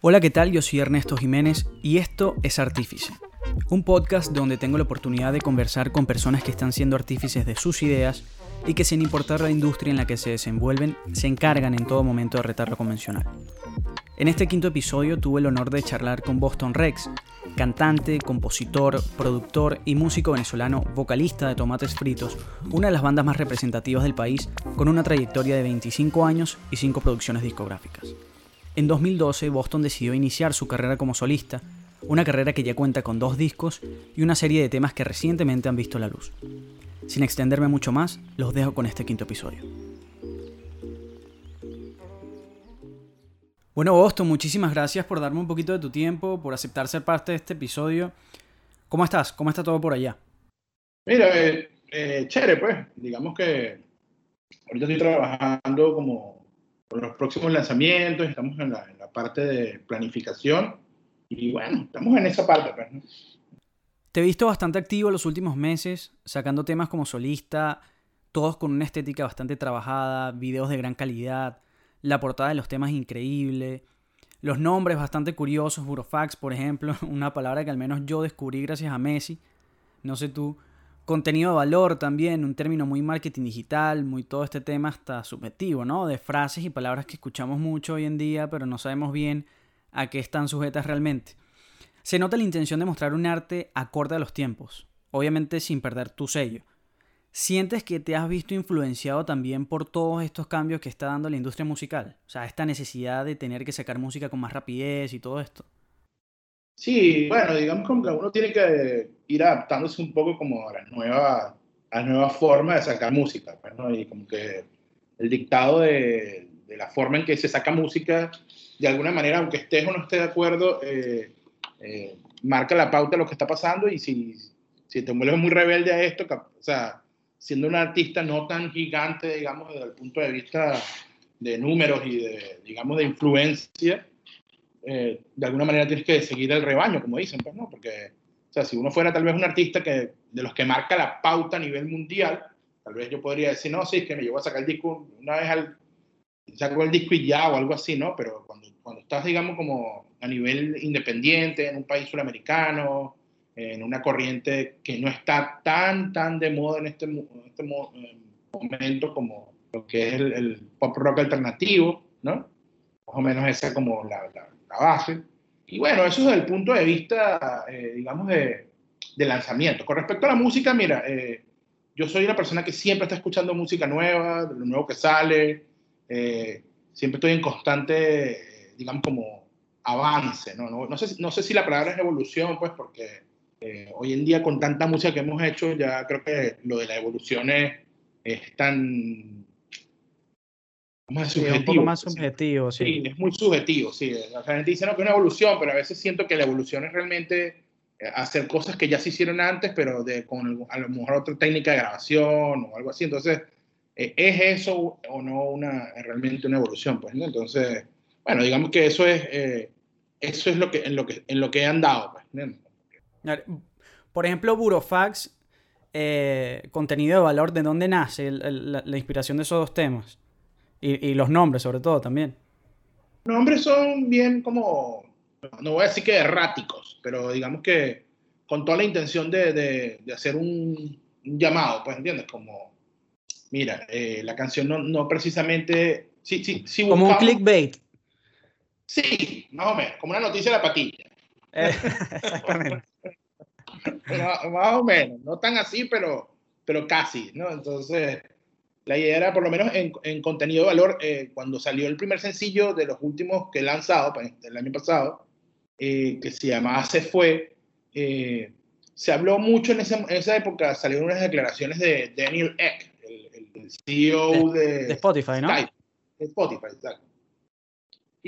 Hola, ¿qué tal? Yo soy Ernesto Jiménez y esto es Artífice, un podcast donde tengo la oportunidad de conversar con personas que están siendo artífices de sus ideas y que sin importar la industria en la que se desenvuelven, se encargan en todo momento de retar lo convencional. En este quinto episodio tuve el honor de charlar con Boston Rex, cantante, compositor, productor y músico venezolano, vocalista de Tomates Fritos, una de las bandas más representativas del país, con una trayectoria de 25 años y 5 producciones discográficas. En 2012, Boston decidió iniciar su carrera como solista, una carrera que ya cuenta con dos discos y una serie de temas que recientemente han visto la luz. Sin extenderme mucho más, los dejo con este quinto episodio. Bueno, Boston, muchísimas gracias por darme un poquito de tu tiempo, por aceptar ser parte de este episodio. ¿Cómo estás? ¿Cómo está todo por allá? Mira, eh, eh, chévere, pues. Digamos que ahorita estoy trabajando como con los próximos lanzamientos, estamos en la, parte de planificación y bueno, estamos en esa parte. Pues, Te he visto bastante activo los últimos meses, sacando temas como solista, todos con una estética bastante trabajada, videos de gran calidad, la portada de los temas increíble, los nombres bastante curiosos, Burofax, por ejemplo, una palabra que al menos yo descubrí gracias a Messi, no sé tú, Contenido de valor también, un término muy marketing digital, muy todo este tema hasta subjetivo, ¿no? De frases y palabras que escuchamos mucho hoy en día, pero no sabemos bien a qué están sujetas realmente. Se nota la intención de mostrar un arte acorde a los tiempos, obviamente sin perder tu sello. ¿Sientes que te has visto influenciado también por todos estos cambios que está dando la industria musical? O sea, esta necesidad de tener que sacar música con más rapidez y todo esto. Sí, bueno, digamos como que uno tiene que ir adaptándose un poco como a la nueva, a la nueva forma de sacar música, pues, ¿no? Y como que el dictado de, de, la forma en que se saca música, de alguna manera, aunque estés o no estés de acuerdo, eh, eh, marca la pauta de lo que está pasando y si, si te vuelves muy rebelde a esto, o sea, siendo un artista no tan gigante, digamos, desde el punto de vista de números y de, digamos, de influencia, eh, de alguna manera tienes que seguir el rebaño, como dicen, pues, ¿no? Porque, o sea, si uno fuera tal vez un artista que, de los que marca la pauta a nivel mundial, tal vez yo podría decir, no, sí, es que me llevo a sacar el disco una vez al, saco el disco y ya, o algo así, ¿no? Pero cuando, cuando estás, digamos, como a nivel independiente, en un país sudamericano, en una corriente que no está tan, tan de moda en este, en este eh, momento como lo que es el, pop rock alternativo, ¿no? Más o menos esa como la, la base. Y bueno, eso es desde el punto de vista, eh, digamos, de, de, lanzamiento. Con respecto a la música, mira, eh, yo soy una persona que siempre está escuchando música nueva, de lo nuevo que sale, eh, siempre estoy en constante, digamos, como avance, ¿no? No, no, sé, no sé si la palabra es evolución, pues, porque hoy en día con tanta música que hemos hecho, ya creo que lo de la evolución es, es tan más subjetivo. un poco más subjetivo, sí. sí. es muy subjetivo, sí. La gente dice no, que es una evolución, pero a veces siento que la evolución es realmente eh, hacer cosas que ya se hicieron antes, pero de, con a lo mejor otra técnica de grabación o algo así. Entonces, eh, ¿es eso o no una, realmente una evolución? Pues, Entonces, bueno, digamos que eso es, eh, eso es lo que, en, lo que, en lo que he andado. Pues, Por ejemplo, Burofax, contenido de valor, ¿de dónde nace la inspiración de esos dos temas? Y, los nombres, sobre todo, también. Los nombres son bien como, no voy a decir que erráticos, pero digamos que con toda la intención de, de, hacer un, llamado, pues, ¿entiendes? Como, mira, eh, la canción no, no precisamente... Sí, sí, sí como un clickbait. Sí, más o menos, como una noticia de la patilla. Eh, exactamente. más, o menos, no tan así, pero, pero casi, ¿no? Entonces, la idea era, por lo menos en, contenido de valor, eh, cuando salió el primer sencillo de los últimos que he lanzado, pues, el año pasado, eh, que se llamaba Se Fue, eh, se habló mucho en esa, en esa, época, salieron unas declaraciones de Daniel Eck, el, CEO de, Spotify, ¿no? de Spotify, exacto.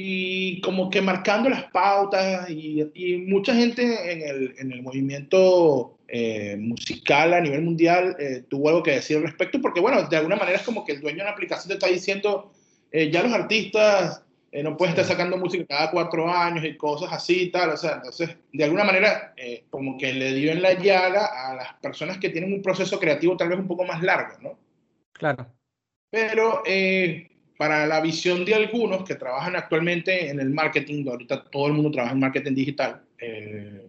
Y como que marcando las pautas y, y mucha gente en el, en el movimiento eh, musical a nivel mundial eh, tuvo algo que decir al respecto, porque bueno, de alguna manera es como que el dueño de la aplicación te está diciendo, eh, ya los artistas no pueden estar sacando música cada cuatro años y cosas así y tal, o sea, entonces, de alguna manera, como que le dio en la llaga a las personas que tienen un proceso creativo tal vez un poco más largo, ¿no? Claro. Pero para la visión de algunos que trabajan actualmente en el marketing, ahorita todo el mundo trabaja en marketing digital, eh,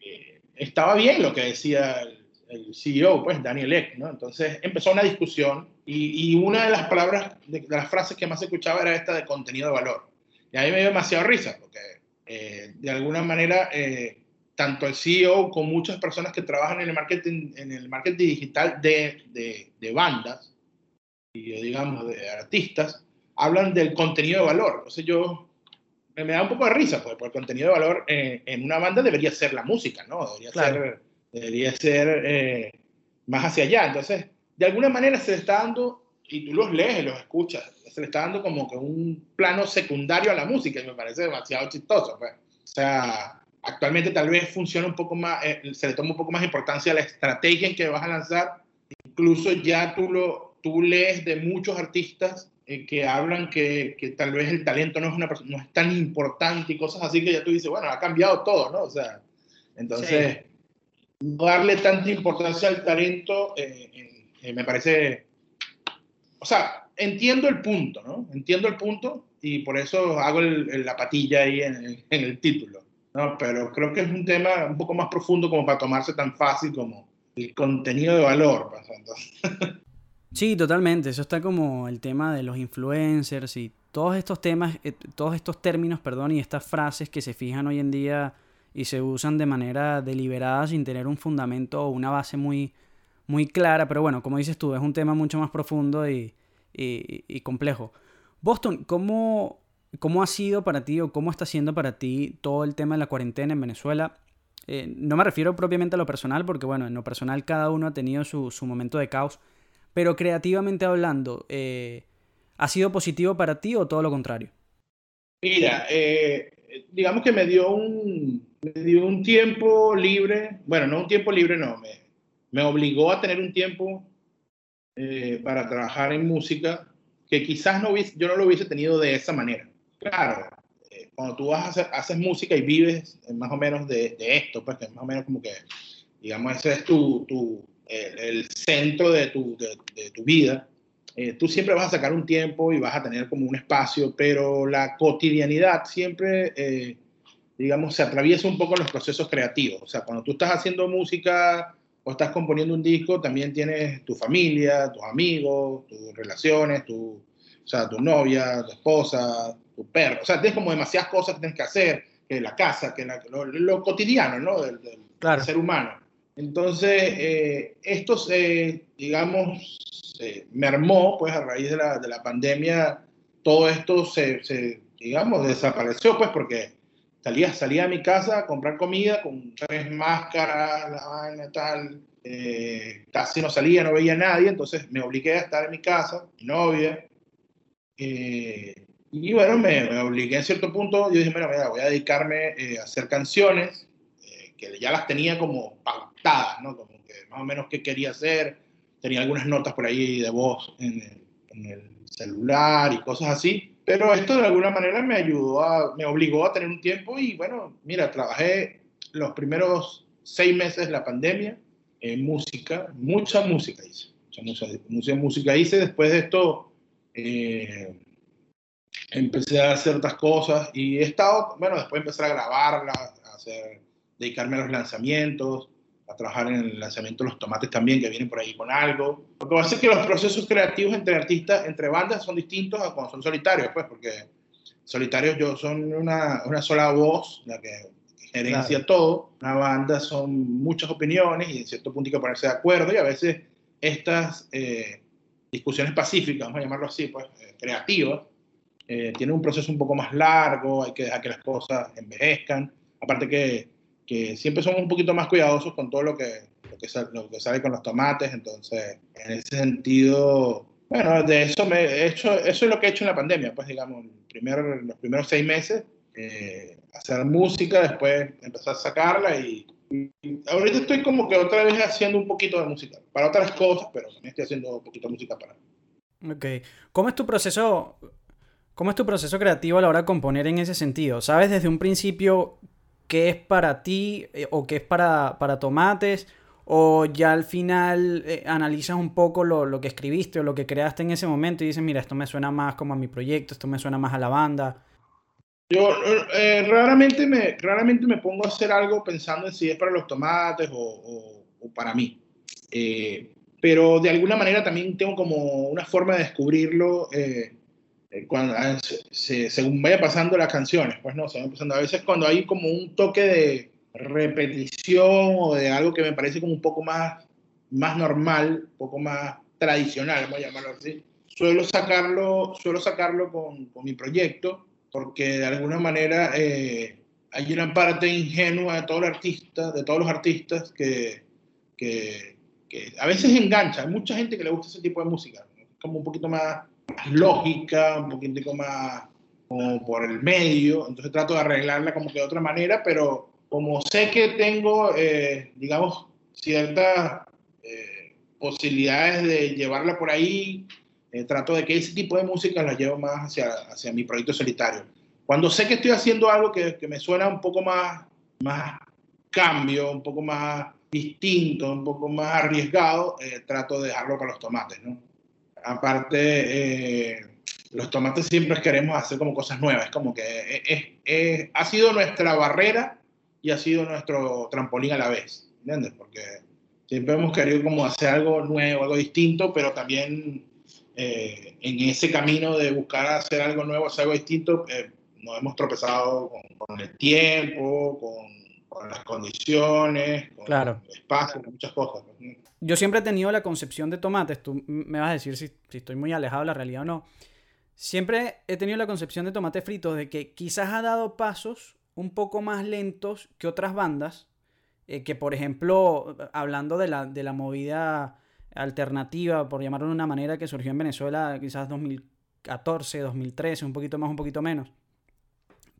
eh, estaba bien lo que decía el, CEO, pues Daniel Eck, ¿no? Entonces empezó una discusión y, y una de las palabras, de, las frases que más escuchaba era esta de contenido de valor. Y a mí me dio demasiado risa, porque eh, de alguna manera tanto el CEO como muchas personas que trabajan en el marketing, en el marketing digital de, de, de bandas, digamos de artistas, hablan del contenido de valor. Entonces yo me, da un poco de risa, porque, el contenido de valor eh, en una banda debería ser la música, ¿no? Debería ser, debería ser eh, más hacia allá. Entonces, de alguna manera se le está dando, y tú los lees y los escuchas, se le está dando como que un plano secundario a la música y me parece demasiado chistoso. Pues. O sea, actualmente tal vez funciona un poco más, eh, se le toma un poco más importancia a la estrategia en que vas a lanzar. Incluso ya tú, lo, tú lees de muchos artistas eh, que hablan que, que, tal vez el talento no es, una, no es tan importante y cosas así que ya tú dices, bueno, ha cambiado todo, ¿no? O sea, entonces, no darle tanta importancia al talento eh, eh, me parece, o sea, entiendo el punto, ¿no? Entiendo el punto y por eso hago el, la patilla ahí en el, en el título, ¿no? Pero creo que es un tema un poco más profundo como para tomarse tan fácil como el contenido de valor. Pues, entonces. Sí, totalmente. Eso está como el tema de los influencers y todos estos temas, eh, todos estos términos, perdón, y estas frases que se fijan hoy en día y se usan de manera deliberada sin tener un fundamento o una base muy, muy clara. Pero bueno, como dices tú, es un tema mucho más profundo y, complejo. Boston, ¿cómo, ¿cómo ha sido para ti o cómo está siendo para ti todo el tema de la cuarentena en Venezuela? Eh, no me refiero propiamente a lo personal, porque bueno, en lo personal cada uno ha tenido su, su momento de caos pero creativamente hablando, eh, ¿ha sido positivo para ti o todo lo contrario? Mira, eh, digamos que me dio, un, me dio un tiempo libre, bueno, no un tiempo libre, no, me, me obligó a tener un tiempo eh, para trabajar en música que quizás no hubiese, yo no lo hubiese tenido de esa manera. Claro, cuando tú vas a hacer, haces música y vives más o menos de, de, esto, pues que más o menos como que, digamos, ese es tu, tu, el, centro de tu, de, tu vida, eh, tú siempre vas a sacar un tiempo y vas a tener como un espacio, pero la cotidianidad siempre, eh, digamos, se atraviesa un poco en los procesos creativos. O sea, cuando tú estás haciendo música o estás componiendo un disco, también tienes tu familia, tus amigos, tus relaciones, tu, o sea, tu novia, tu esposa, tu perro. O sea, tienes como demasiadas cosas que tienes que hacer, que la casa, que lo, cotidiano, ¿no? Del, del ser humano. Entonces, eh, esto se, digamos, se mermó, pues a raíz de la, de la pandemia, todo esto se, se, digamos, desapareció, pues porque salía, salía a mi casa a comprar comida con tres máscaras, la vaina tal, eh, casi no salía, no veía a nadie, entonces me obligué a estar en mi casa, mi novia, eh, y bueno, me, me, obligué en cierto punto, yo dije, bueno, mira, voy a dedicarme eh, a hacer canciones, que ya las tenía como ¿no? Como que más o menos qué quería hacer. Tenía algunas notas por ahí de voz en el, en el celular y cosas así. Pero esto de alguna manera me ayudó, a, me obligó a tener un tiempo y bueno, mira, trabajé los primeros seis meses de la pandemia en música, mucha música hice. Mucha, mucha, música hice. Después de esto eh, empecé a hacer otras cosas y he estado, bueno, después empecé a grabarla, a hacer, dedicarme a los lanzamientos a trabajar en el lanzamiento de los tomates también, que vienen por ahí con algo. Lo que pasa es que los procesos creativos entre artistas, entre bandas, son distintos a cuando son solitarios, pues, porque solitarios yo son una, una sola voz, la que gerencia todo. Una banda son muchas opiniones y en cierto punto hay que ponerse de acuerdo y a veces estas eh, discusiones pacíficas, vamos a llamarlo así, pues, eh, creativas, eh, tienen un proceso un poco más largo, hay que dejar que las cosas envejezcan. Aparte que que siempre somos un poquito más cuidadosos con todo lo que, lo que, sale, lo que sale con los tomates, entonces en ese sentido, bueno, de eso, me he hecho, eso es lo que he hecho en la pandemia, pues digamos, primero, los primeros seis meses, eh, hacer música, después empezar a sacarla y, y, ahorita estoy como que otra vez haciendo un poquito de música, para otras cosas, pero también estoy haciendo un poquito de música para... Ok, ¿cómo es tu proceso ¿Cómo es tu proceso creativo a la hora de componer en ese sentido? ¿Sabes desde un principio qué es para ti eh, o qué es para, para tomates? o ya al final eh, analizas un poco lo, que escribiste o lo que creaste en ese momento y dices, mira, esto me suena más como a mi proyecto, esto me suena más a la banda. Yo eh, raramente, me, raramente me pongo a hacer algo pensando en si es para los tomates o, para mí. Pero de alguna manera también tengo como una forma de descubrirlo cuando, ah, según vaya pasando las canciones. Pues no, se van pasando. A veces cuando hay como un toque de, repetición o de algo que me parece como un poco más, más normal, un poco más tradicional, voy a llamarlo así, suelo sacarlo, suelo sacarlo con, con mi proyecto porque de alguna manera eh, hay una parte ingenua de todos los artistas, de todos los artistas que, que, que, a veces engancha. Hay mucha gente que le gusta ese tipo de música, como un poquito más lógica, un poquito más como por el medio, entonces trato de arreglarla como que de otra manera, pero como sé que tengo, eh, digamos, ciertas eh, posibilidades de llevarla por ahí, eh, trato de que ese tipo de música la llevo más hacia, hacia mi proyecto solitario. Cuando sé que estoy haciendo algo que, que me suena un poco más, más cambio, un poco más distinto, un poco más arriesgado, trato de dejarlo para los tomates, ¿no? Aparte, los tomates siempre queremos hacer como cosas nuevas, como que es, ha sido nuestra barrera y ha sido nuestro trampolín a la vez, ¿entiendes? Porque siempre hemos querido como hacer algo nuevo, algo distinto, pero también eh, en ese camino de buscar hacer algo nuevo, hacer algo distinto, eh, nos hemos tropezado con, el tiempo, con, las condiciones, con claro. el espacio, con muchas cosas. Yo siempre he tenido la concepción de tomates, tú me vas a decir si, estoy muy alejado de la realidad o no. Siempre he tenido la concepción de tomate frito de que quizás ha dado pasos un poco más lentos que otras bandas, eh, que por ejemplo, hablando de la, de la movida alternativa, por llamarlo de una manera, que surgió en Venezuela quizás 2014, 2013, un poquito más, un poquito menos.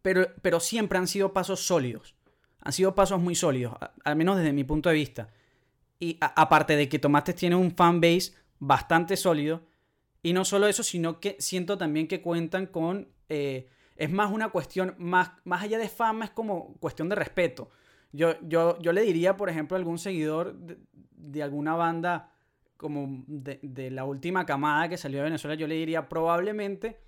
Pero, pero siempre han sido pasos sólidos. Han sido pasos muy sólidos, al menos desde mi punto de vista. Y aparte de que Tomates tiene un fanbase bastante sólido, y no solo eso, sino que siento también que cuentan con eh, es más una cuestión, más, más allá de fama, es como cuestión de respeto. Yo, yo, yo le diría, por ejemplo, a algún seguidor de, alguna banda como de, la última camada que salió de Venezuela, yo le diría probablemente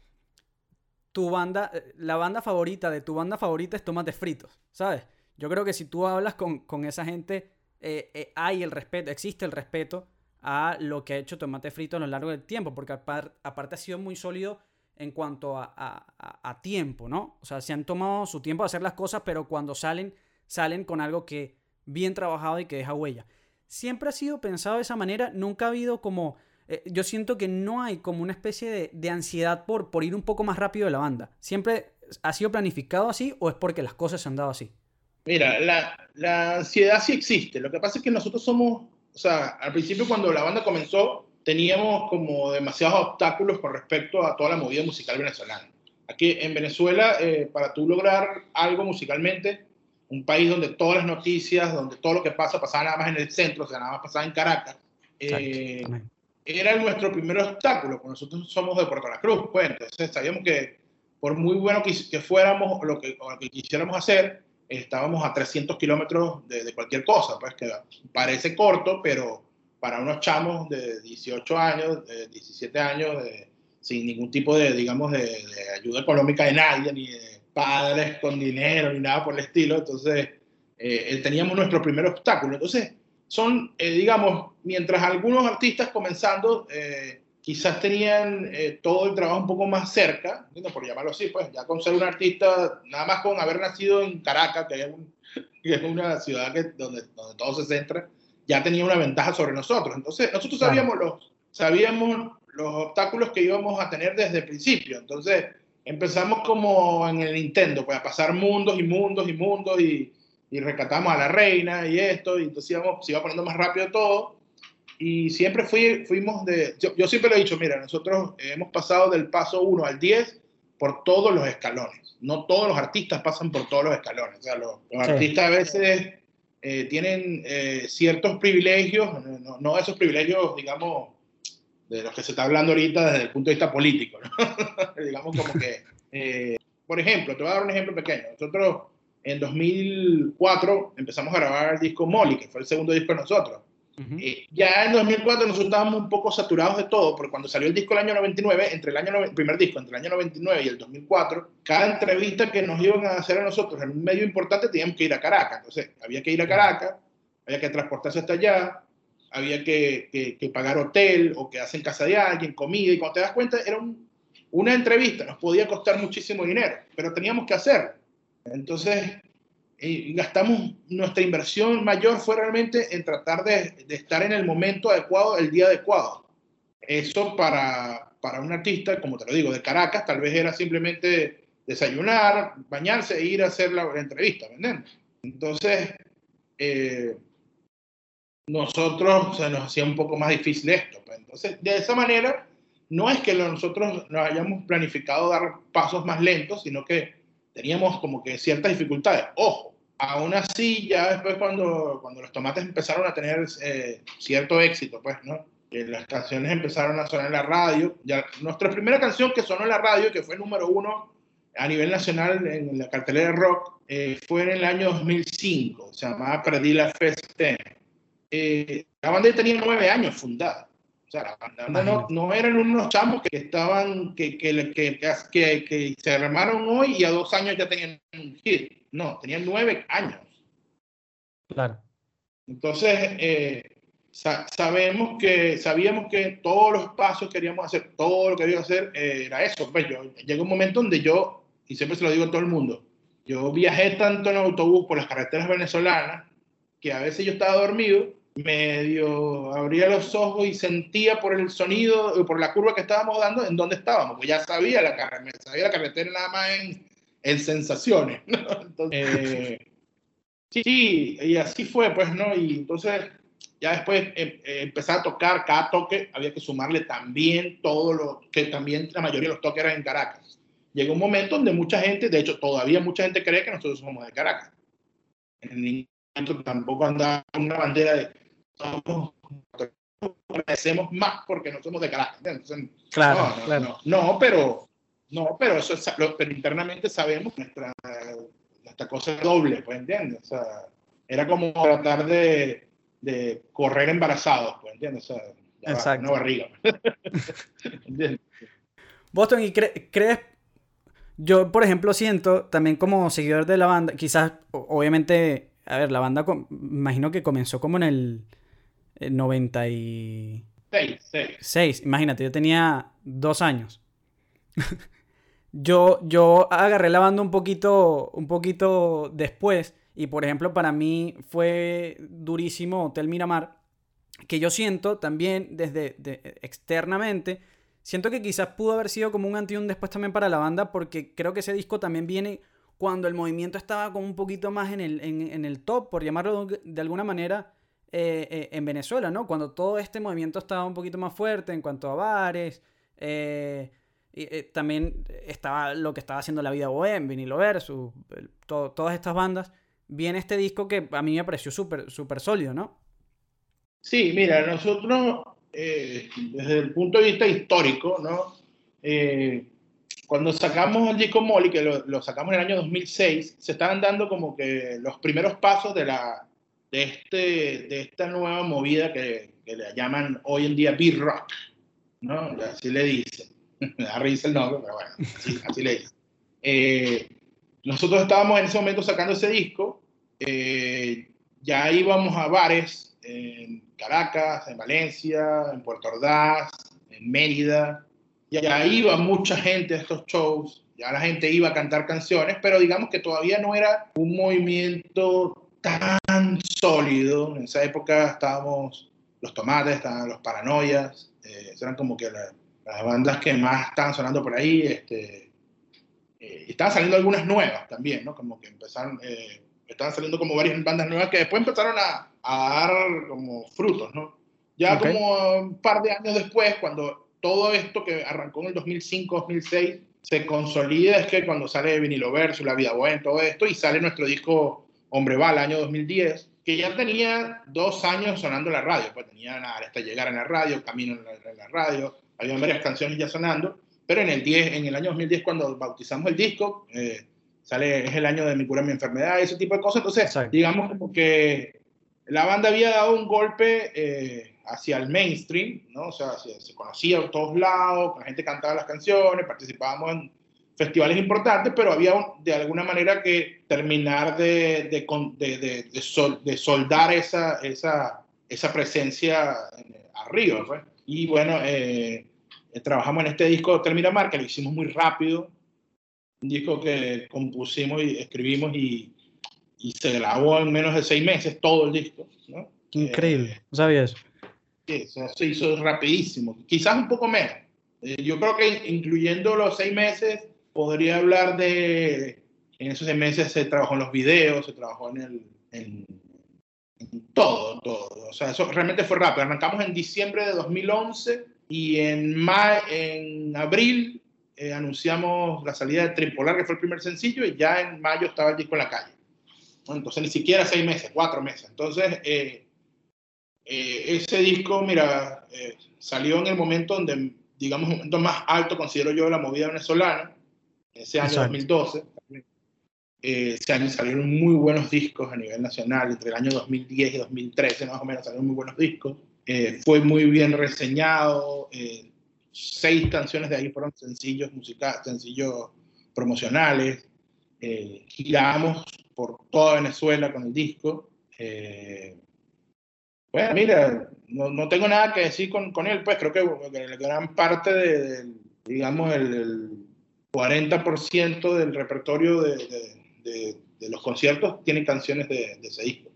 tu banda, eh, la banda favorita de tu banda favorita es Tomates Fritos, ¿sabes? Yo creo que si tú hablas con, esa gente, eh, eh, hay el respeto, existe el respeto a lo que ha hecho Tomate Frito a lo largo del tiempo, porque aparte ha sido muy sólido en cuanto a, tiempo, ¿no? O sea, se han tomado su tiempo de hacer las cosas, pero cuando salen, salen con algo que bien trabajado y que deja huella. Siempre ha sido pensado de esa manera, nunca ha habido como... Eh, yo siento que no hay como una especie de, ansiedad por, por ir un poco más rápido de la banda. ¿Siempre ha sido planificado así o es porque las cosas se han dado así? Mira, la, la ansiedad sí existe. Lo que pasa es que nosotros somos, o sea, al principio cuando la banda comenzó, teníamos como demasiados obstáculos con respecto a toda la movida musical venezolana. Aquí en Venezuela, eh, para tú lograr algo musicalmente, un país donde todas las noticias, donde todo lo que pasa, pasaba nada más en el centro, o sea, nada más pasaba en Caracas, eh, era nuestro primer obstáculo, nosotros somos de Puerto La Cruz, pues, entonces sabíamos que por muy bueno que, que fuéramos o lo que, lo que quisiéramos hacer, estábamos a 300 kilómetros de, de, cualquier cosa, pues que parece corto, pero para unos chamos de 18 años, de 17 años, sin ningún tipo de, digamos, de, ayuda económica de nadie, ni de padres con dinero, ni nada por el estilo. Entonces, eh, teníamos nuestro primer obstáculo. Entonces, son, eh, digamos, mientras algunos artistas comenzando eh, quizás tenían todo el trabajo un poco más cerca, por llamarlo así, pues ya con ser un artista, nada más con haber nacido en Caracas, que, es una ciudad que, donde, donde todo se centra, ya tenía una ventaja sobre nosotros. Entonces, nosotros sabíamos, los, sabíamos los obstáculos que íbamos a tener desde el principio. Entonces, empezamos como en el Nintendo, pues a pasar mundos y mundos y mundos y, y rescatamos a la reina y esto, y entonces íbamos, se iba poniendo más rápido todo. Y siempre fui, fuimos de, yo, yo siempre lo he dicho, mira, nosotros hemos pasado del paso 1 al 10 por todos los escalones. No todos los artistas pasan por todos los escalones. O sea, los, artistas a veces eh, tienen eh, ciertos privilegios, no, esos privilegios, digamos, de los que se está hablando ahorita desde el punto de vista político, digamos como que, eh, por ejemplo, te voy a dar un ejemplo pequeño. Nosotros en 2004 empezamos a grabar el disco Molly, que fue el segundo disco de nosotros. Eh, ya en 2004 nosotros estábamos un poco saturados de todo, porque cuando salió el disco el año 99, entre el año primer disco, entre el año 99 y el 2004, cada entrevista que nos iban a hacer a nosotros en un medio importante teníamos que ir a Caracas. Entonces, había que ir a Caracas, había que transportarse hasta allá, había que, que, pagar hotel o quedarse en casa de alguien, comida, y cuando te das cuenta, era una entrevista, nos podía costar muchísimo dinero, pero teníamos que hacer. Entonces, gastamos nuestra inversión mayor fue realmente en tratar de, de, estar en el momento adecuado, el día adecuado. Eso para, para un artista, como te lo digo, de Caracas, tal vez era simplemente desayunar, bañarse e ir a hacer la, entrevista, ¿me Entonces, eh, nosotros se nos hacía un poco más difícil esto. Pues. Entonces, de esa manera, no es que nosotros nos hayamos planificado dar pasos más lentos, sino que teníamos como que ciertas dificultades. Ojo, aún así, ya después cuando, cuando los tomates empezaron a tener eh, cierto éxito, pues, ¿no? las canciones empezaron a sonar en la radio. Ya, nuestra primera canción que sonó en la radio, que fue número uno a nivel nacional en la cartelera de rock, eh, fue en el año 2005. Se llamaba Perdí la Feste eh, la banda ya tenía nueve años fundada. O sea, la banda no, no, eran unos chamos que estaban, que, que, que, que, se armaron hoy y a dos años ya tenían un hit. No, tenían nueve años. Claro. Entonces, eh, sabemos que, sabíamos que todos los pasos que queríamos hacer, todo lo que queríamos hacer eh, era eso. Pues yo, llegó un momento donde yo, y siempre se lo digo a todo el mundo, yo viajé tanto en autobús por las carreteras venezolanas que a veces yo estaba dormido medio abría los ojos y sentía por el sonido, por la curva que estábamos dando, en dónde estábamos, pues ya sabía la carretera, sabía la carretera nada más en, en sensaciones. Entonces, sí, y así fue, pues, ¿no? Y entonces ya después eh, eh, empezar a tocar cada toque, había que sumarle también todo lo que también la mayoría de los toques eran en Caracas. Llegó un momento donde mucha gente, de hecho todavía mucha gente cree que nosotros somos de Caracas. En ningún momento tampoco andaba una bandera de somos, agradecemos más porque no somos de carácter. claro, no, claro. No, pero, no, pero, eso pero internamente sabemos que nuestra, nuestra cosa es doble, pues, ¿entiendes? O sea, era como tratar de, de correr embarazados, pues, ¿entiendes? O sea, Exacto. una barriga. Boston, ¿y crees yo, por ejemplo, siento también como seguidor de la banda, quizás, obviamente, a ver, la banda, imagino que comenzó como en el 96. Seis, Imagínate, yo tenía dos años. yo, yo agarré la banda un poquito, un poquito después. Y por ejemplo, para mí fue durísimo Hotel Miramar. Que yo siento también desde externamente. Siento que quizás pudo haber sido como un antes y un después también para la banda. Porque creo que ese disco también viene cuando el movimiento estaba como un poquito más en el, en el top, por llamarlo de alguna manera eh, eh, en Venezuela, ¿no? Cuando todo este movimiento estaba un poquito más fuerte en cuanto a bares. Eh, y, también estaba lo que estaba haciendo la vida bohem, Vinilo Versus, todas estas bandas. Viene este disco que a mí me pareció súper super sólido, ¿no? Sí, mira, nosotros, desde el punto de vista histórico, ¿no? cuando sacamos el disco Molly, que lo, sacamos en el año 2006, se estaban dando como que los primeros pasos de la, de, este, de esta nueva movida que, que le llaman hoy en día beat rock, ¿no? Así le dicen. A risa el nombre, pero bueno, así, le dicen. Eh, nosotros estábamos en ese momento sacando ese disco, eh, ya íbamos a bares en Caracas, en Valencia, en Puerto Ordaz, en Mérida, ya iba mucha gente a estos shows, ya la gente iba a cantar canciones, pero digamos que todavía no era un movimiento tan sólido. En esa época estábamos los tomates, estaban los paranoias, eh, eran como que las bandas que más estaban sonando por ahí. Este, eh, estaban saliendo algunas nuevas también, ¿no? Como que empezaron, eh, estaban saliendo como varias bandas nuevas que después empezaron a, a dar como frutos, ¿no? Ya como un par de años después, cuando todo esto que arrancó en el 2005, 2006, se consolida, es que cuando sale Vinilo Verso, La Vida Buena, todo esto, y sale nuestro disco Hombre Va, el año 2010, que ya tenía dos años sonando en la radio, pues tenía nada, hasta llegar en la radio, Camino en la, radio, había varias canciones ya sonando, pero en el, 10, en el año 2010 cuando bautizamos el disco, eh, sale, es el año de mi cura, mi enfermedad, ese tipo de cosas. Entonces, digamos como que la banda había dado un golpe eh, hacia el mainstream, ¿no? O sea, se, conocía en todos lados, la gente cantaba las canciones, participábamos en festivales importantes, pero había de alguna manera que terminar de, de, de, soldar esa, esa, esa presencia arriba. Pues. Y bueno, eh, trabajamos en este disco Hotel que lo hicimos muy rápido, un disco que compusimos y escribimos y, y se grabó en menos de seis meses todo el disco. ¿no? Increíble, ¿no sabías? Sí, se hizo rapidísimo, quizás un poco menos. Eh, yo creo que incluyendo los seis meses, podría hablar de, en esos seis meses se trabajó en los videos, se trabajó en el... En, todo, todo. O sea, eso realmente fue rápido. Arrancamos en diciembre de 2011 y en, en abril eh, anunciamos la salida de Tripolar, que fue el primer sencillo, y ya en mayo estaba el disco en la calle. entonces ni siquiera seis meses, cuatro meses. Entonces, eh, eh, ese disco, mira, salió en el momento donde, digamos, el momento más alto, considero yo, de la movida venezolana, ese año 2012. ese año salieron muy buenos discos a nivel nacional, entre el año 2010 y 2013 más o menos salieron muy buenos discos. Fue muy bien reseñado, seis canciones de ahí fueron sencillos musicales, sencillos promocionales. Eh, giramos por toda Venezuela con el disco. Eh, bueno, mira, no, no, tengo nada que decir con, con él, pues creo que, la gran parte de, digamos, el, 40% del repertorio de, de, de, los conciertos tiene canciones de, ese disco.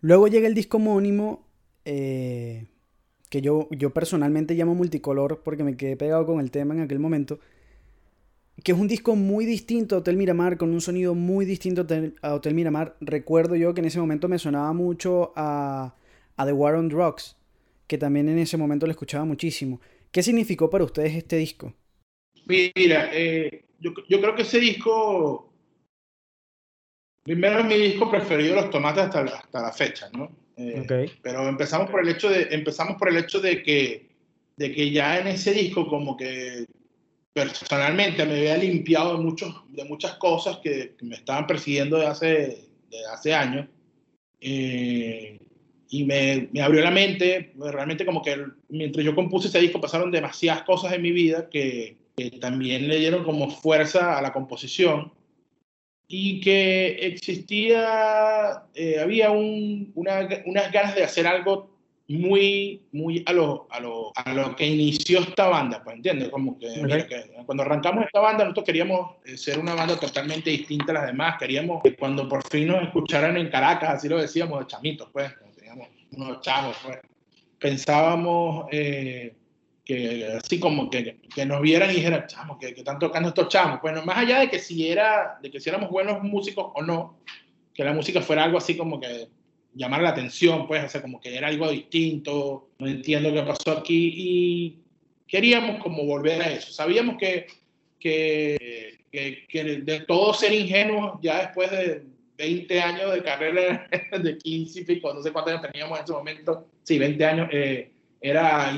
Luego llega el disco homónimo, eh, que yo, yo personalmente llamo multicolor porque me quedé pegado con el tema en aquel momento, que es un disco muy distinto a Hotel Miramar, con un sonido muy distinto a Hotel Miramar. Recuerdo yo que en ese momento me sonaba mucho a, The War on Drugs, que también en ese momento lo escuchaba muchísimo. ¿Qué significó para ustedes este disco? Mira, eh, yo, creo que ese disco, primero es mi disco preferido los tomates hasta, hasta la fecha, ¿no? Eh, pero empezamos por el hecho de, empezamos por el hecho de que, de que ya en ese disco como que personalmente me había limpiado de, muchos, de muchas cosas que, me estaban persiguiendo de hace, de hace años. Eh, y me, me, abrió la mente, realmente como que mientras yo compuse ese disco pasaron demasiadas cosas en mi vida que, que también le dieron como fuerza a la composición y que existía, eh, había un, una, unas ganas de hacer algo muy, muy a lo, a, lo, a lo que inició esta banda, pues entiendes, como que, cuando arrancamos esta banda nosotros queríamos eh, ser una banda totalmente distinta a las demás, queríamos que cuando por fin nos escucharan en Caracas, así lo decíamos, de chamitos, pues, teníamos unos chavos, pues, pensábamos... Eh, que así como que, que nos vieran y dijeran, chamo, que, que, están tocando estos chamos. Bueno, más allá de que si era, de que si éramos buenos músicos o no, que la música fuera algo así como que llamar la atención, pues, o sea, como que era algo distinto, no entiendo qué pasó aquí, y queríamos como volver a eso. Sabíamos que, que, que, de todo ser ingenuos, ya después de 20 años de carrera, de 15 y pico, no sé cuántos años teníamos en ese momento, sí, 20 años, eh, era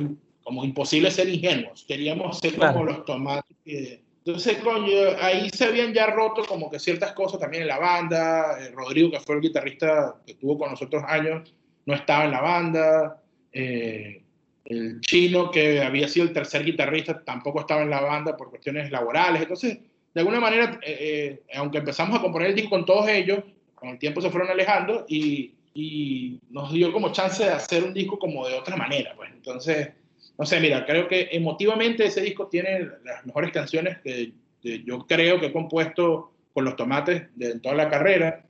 como imposible ser ingenuos, queríamos ser como los tomates. Entonces, coño, ahí se habían ya roto como que ciertas cosas también en la banda. Eh, Rodrigo, que fue el guitarrista que tuvo con nosotros años, no estaba en la banda. Eh, el chino, que había sido el tercer guitarrista, tampoco estaba en la banda por cuestiones laborales. Entonces, de alguna manera, eh, aunque empezamos a componer el disco con todos ellos, con el tiempo se fueron alejando y, y, nos dio como chance de hacer un disco como de otra manera. Pues. Entonces, no sé, mira, creo que emotivamente ese disco tiene las mejores canciones que, yo creo que he compuesto con los tomates de toda la carrera.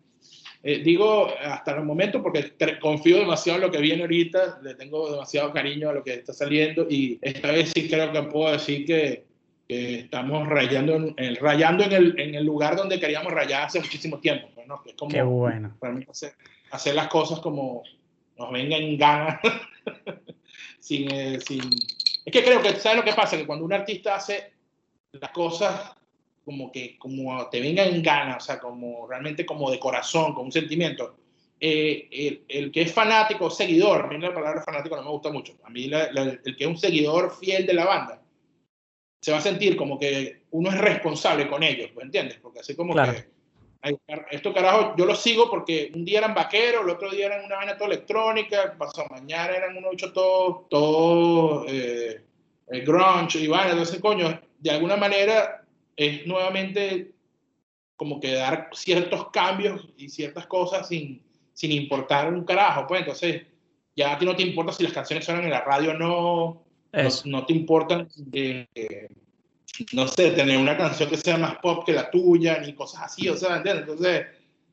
Eh, digo hasta el momento porque confío demasiado en lo que viene ahorita, le tengo demasiado cariño a lo que está saliendo y esta vez sí creo que puedo decir que, estamos rayando, en, el, rayando en, el, en el lugar donde queríamos rayar hace muchísimo tiempo. Pues, ¿no? como Qué bueno. hacer, hacer, las cosas como nos vengan en gana sin, eh, sin... Es que creo que, ¿sabes lo que pasa? Que cuando un artista hace las cosas como que como te venga en gana, o sea, como realmente como de corazón, con un sentimiento, eh, el, el, que es fanático, seguidor, a mí la palabra fanático no me gusta mucho, a mí el que es un seguidor fiel de la banda, se va a sentir como que uno es responsable con ellos, ¿me entiendes? Porque así como que estos carajos, yo los sigo porque un día eran vaqueros, el otro día eran una vaina toda electrónica, pasado mañana eran unos ocho todos, todo, eh, grunge y vaina, entonces coño, de alguna manera es nuevamente como que dar ciertos cambios y ciertas cosas sin, sin importar un carajo, pues entonces ya a ti no te importa si las canciones suenan en la radio o no, no, te importa, eh, no sé, tener una canción que sea más pop que la tuya, ni cosas así, o sea, ¿entiendes? Entonces,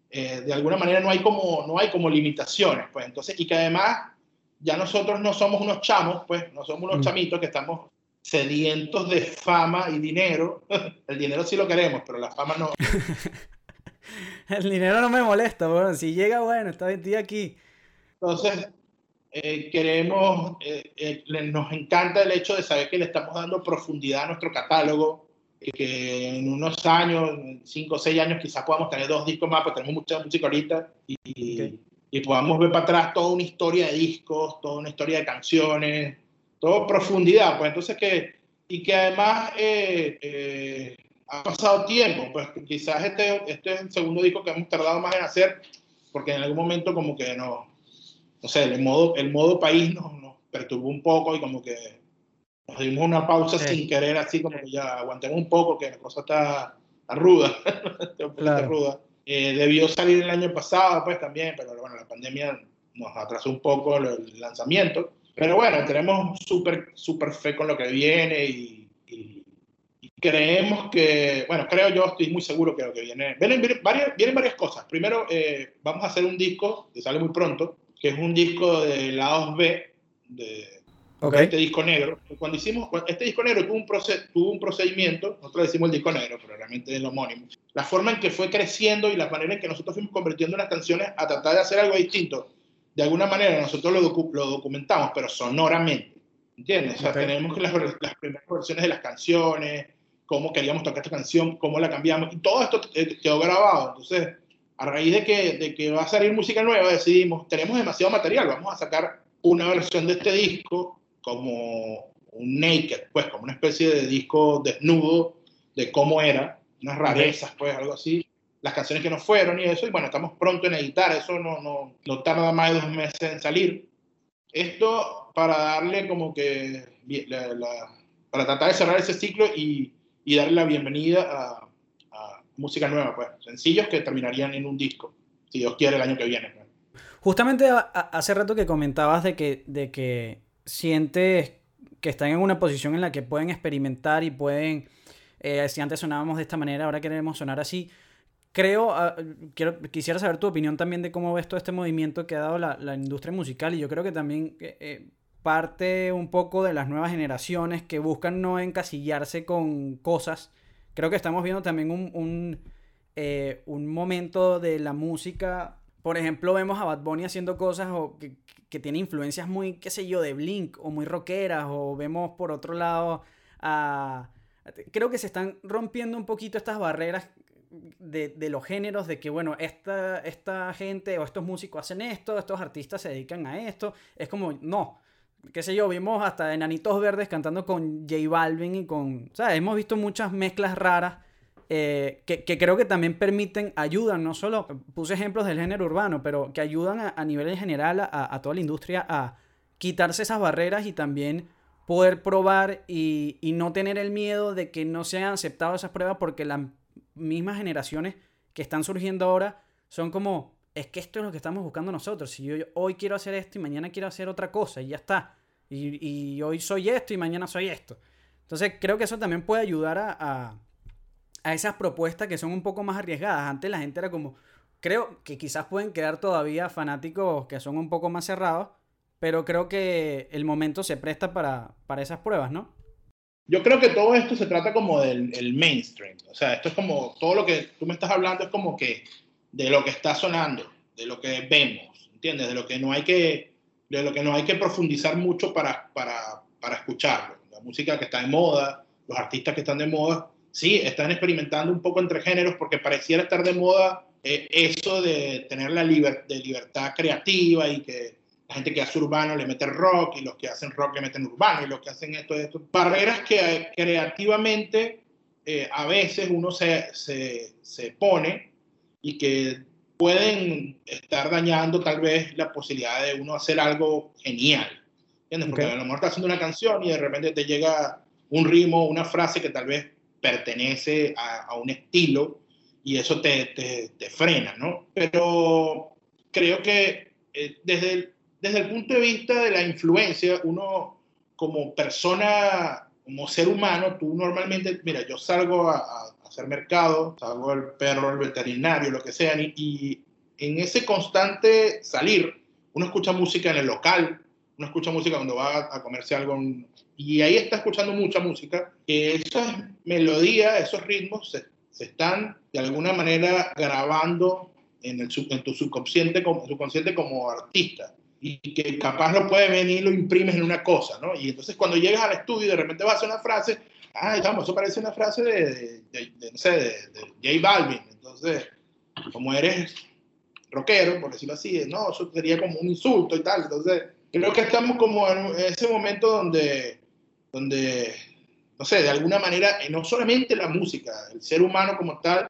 eh, de alguna manera no hay, como, no hay como limitaciones, pues entonces, y que además ya nosotros no somos unos chamos, pues, no somos unos mm. chamitos que estamos sedientos de fama y dinero. El dinero sí lo queremos, pero la fama no. El dinero no me molesta, bueno, si llega, bueno, está vendido aquí. Entonces, eh, queremos, eh, eh, nos encanta el hecho de saber que le estamos dando profundidad a nuestro catálogo, y que en unos años, cinco o seis años, quizás podamos tener dos discos más, porque tenemos mucha música ahorita, y, y podamos ver para atrás toda una historia de discos, toda una historia de canciones, todo profundidad, pues. Entonces que, y que además eh, eh, ha pasado tiempo, pues quizás este, este es el segundo disco que hemos tardado más en hacer, porque en algún momento como que no, no sé, el modo, el modo país nos, nos perturbó un poco y como que nos dimos una pausa sin querer, así como que ya aguantemos un poco, que la cosa está, ruda, ruda. Eh, debió salir el año pasado, pues también, pero bueno, la pandemia nos atrasó un poco el lanzamiento. Pero bueno, tenemos súper, súper fe con lo que viene y, creemos que, bueno, creo yo, estoy muy seguro que lo que viene, vienen, varias, vienen varias cosas. Primero, eh, vamos a hacer un disco que sale muy pronto, que es un disco de lados B de, este disco negro. Cuando hicimos, este disco negro tuvo un, tuvo un procedimiento, nosotros decimos el disco negro, pero realmente es el homónimo. La forma en que fue creciendo y la manera en que nosotros fuimos convirtiendo las canciones a tratar de hacer algo distinto de alguna manera nosotros lo, lo documentamos, pero sonoramente. ¿Entiendes? O sea, tenemos las, las, primeras versiones de las canciones, cómo queríamos tocar esta canción, cómo la cambiamos, y todo esto quedó grabado. Entonces, a raíz de que, de que va a salir música nueva, decidimos, tenemos demasiado material, vamos a sacar una versión de este disco como un naked, pues como una especie de disco desnudo de cómo era, unas rarezas, pues algo así, las canciones que nos fueron y eso, y bueno, estamos pronto en editar, eso no, no, no tarda más de dos meses en salir. Esto para darle como que, para tratar de cerrar ese ciclo y, y darle la bienvenida a, música nueva, pues, sencillos que terminarían en un disco, si Dios quiere el año que viene. Pues. Justamente hace rato que comentabas de que, de que sientes que están en una posición en la que pueden experimentar y pueden, eh, si antes sonábamos de esta manera, ahora queremos sonar así creo, ah, quiero, quisiera saber tu opinión también de cómo ves todo este movimiento que ha dado la, la industria musical y yo creo que también eh, eh, parte un poco de las nuevas generaciones que buscan no encasillarse con cosas. Creo que estamos viendo también un, un, eh, un momento de la música. Por ejemplo, vemos a Bad Bunny haciendo cosas o que, que tiene influencias muy, qué sé yo, de Blink o muy rockeras. O vemos por otro lado a creo que se están rompiendo un poquito estas barreras de, los géneros, de que, bueno, esta, esta gente o estos músicos hacen esto, estos artistas se dedican a esto. Es como, no, qué sé yo, vimos hasta enanitos verdes cantando con J Balvin y con, o sea, hemos visto muchas mezclas raras eh, que, creo que también permiten, ayudan, no solo, puse ejemplos del género urbano, pero que ayudan a, nivel en general a, toda la industria a quitarse esas barreras y también poder probar y, y no tener el miedo de que no sean aceptadas esas pruebas porque la mismas generaciones que están surgiendo ahora son como, es que esto es lo que estamos buscando nosotros. Si yo hoy quiero hacer esto y mañana quiero hacer otra cosa y ya está. Y, hoy soy esto y mañana soy esto. Entonces creo que eso también puede ayudar a, a, esas propuestas que son un poco más arriesgadas. Antes la gente era como, creo que quizás pueden quedar todavía fanáticos que son un poco más cerrados, pero creo que el momento se presta para, para esas pruebas, ¿no? Yo creo que todo esto se trata como del el mainstream. O sea, esto es como, todo lo que tú me estás hablando es como que de lo que está sonando, de lo que vemos, ¿entiendes? De lo que no hay que, de lo que no hay que profundizar mucho para, para, para escucharlo. La música que está de moda, los artistas que están de moda, sí, están experimentando un poco entre géneros porque pareciera estar de moda eh, eso de tener la de libertad creativa y que la gente que hace urbano le mete rock y los que hacen rock le meten urbano y los que hacen esto, esto. Barreras que creativamente eh, a veces uno se, se, se, pone y que pueden estar dañando tal vez la posibilidad de uno hacer algo genial. ¿Entiendes? Porque a lo mejor estás haciendo una canción y de repente te llega un ritmo, una frase que tal vez pertenece a, a un estilo y eso te, te, te, frena, ¿no? Pero creo que eh, desde, el, desde el punto de vista de la influencia, uno como persona, como ser humano, tú normalmente, mira, yo salgo a, a hacer mercado, salgo el perro, el veterinario, lo que sea, y, y en ese constante salir, uno escucha música en el local, uno escucha música cuando va a comerse algo y ahí está escuchando mucha música, que esas melodías, esos ritmos se, se, están de alguna manera grabando en, el, en tu subconsciente como, subconsciente como artista y que capaz lo puedes venir y lo imprimes en una cosa, ¿no? Y entonces cuando llegas al estudio y de repente vas a hacer una frase, ah, estamos, eso parece una frase de, de, de, de no sé, de, J Balvin, entonces, como eres rockero, por decirlo así, no, eso sería como un insulto y tal, entonces creo que estamos como en ese momento donde, donde, no sé, de alguna manera, no solamente la música, el ser humano como tal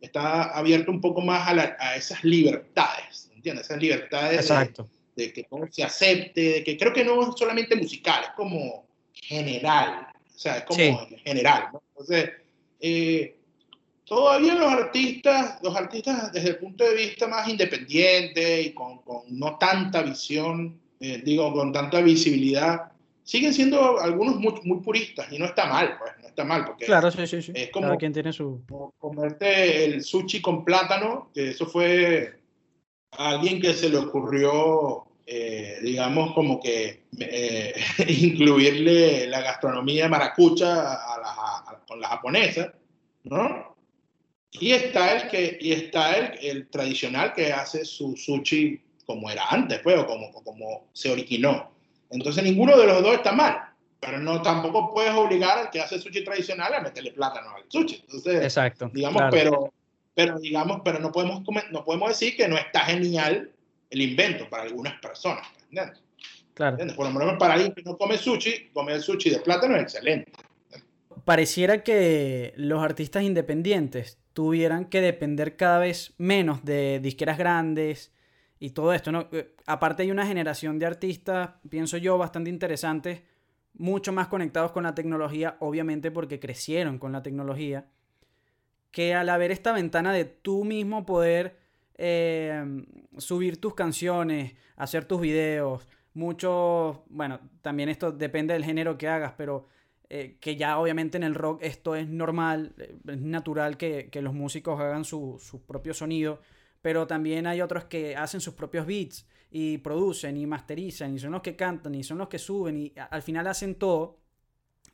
está abierto un poco más a, la, a esas libertades, ¿entiendes? Esas libertades Exacto. De, de, que se acepte, de que creo que no es solamente musical, es como general, o sea, es como sí. general, ¿no? Entonces, eh, todavía los artistas, los artistas desde el punto de vista más independiente y con, con no tanta visión, eh, digo, con tanta visibilidad, siguen siendo algunos muy, muy, puristas y no está mal, pues, no está mal, porque claro, sí, sí, sí. es como, Cada quien tiene su... como comerte el sushi con plátano, que eso fue a alguien que se le ocurrió, eh, digamos, como que eh, incluirle la gastronomía maracucha a la, a, con la japonesa, ¿no? Y está el, que, y está el, el tradicional que hace su sushi como era antes, pues, o como, como se originó. Entonces, ninguno de los dos está mal, pero no tampoco puedes obligar al que hace sushi tradicional a meterle plátano al sushi. Entonces, Exacto, digamos, claro. pero, pero digamos, pero no podemos, no podemos decir que no está genial el invento para algunas personas, ¿entiendes? Claro. ¿Entiendes? Por lo menos para alguien que no come sushi, comer sushi de plátano es excelente. Pareciera que los artistas independientes tuvieran que depender cada vez menos de disqueras grandes, y todo esto, ¿no? Aparte hay una generación de artistas, pienso yo, bastante interesantes, mucho más conectados con la tecnología, obviamente porque crecieron con la tecnología, que al haber esta ventana de tú mismo poder eh, subir tus canciones, hacer tus videos, mucho, bueno, también esto depende del género que hagas, pero eh, que ya obviamente en el rock esto es normal, es natural que, que los músicos hagan su, su propio sonido pero también hay otros que hacen sus propios beats y producen y masterizan y son los que cantan y son los que suben y al final hacen todo,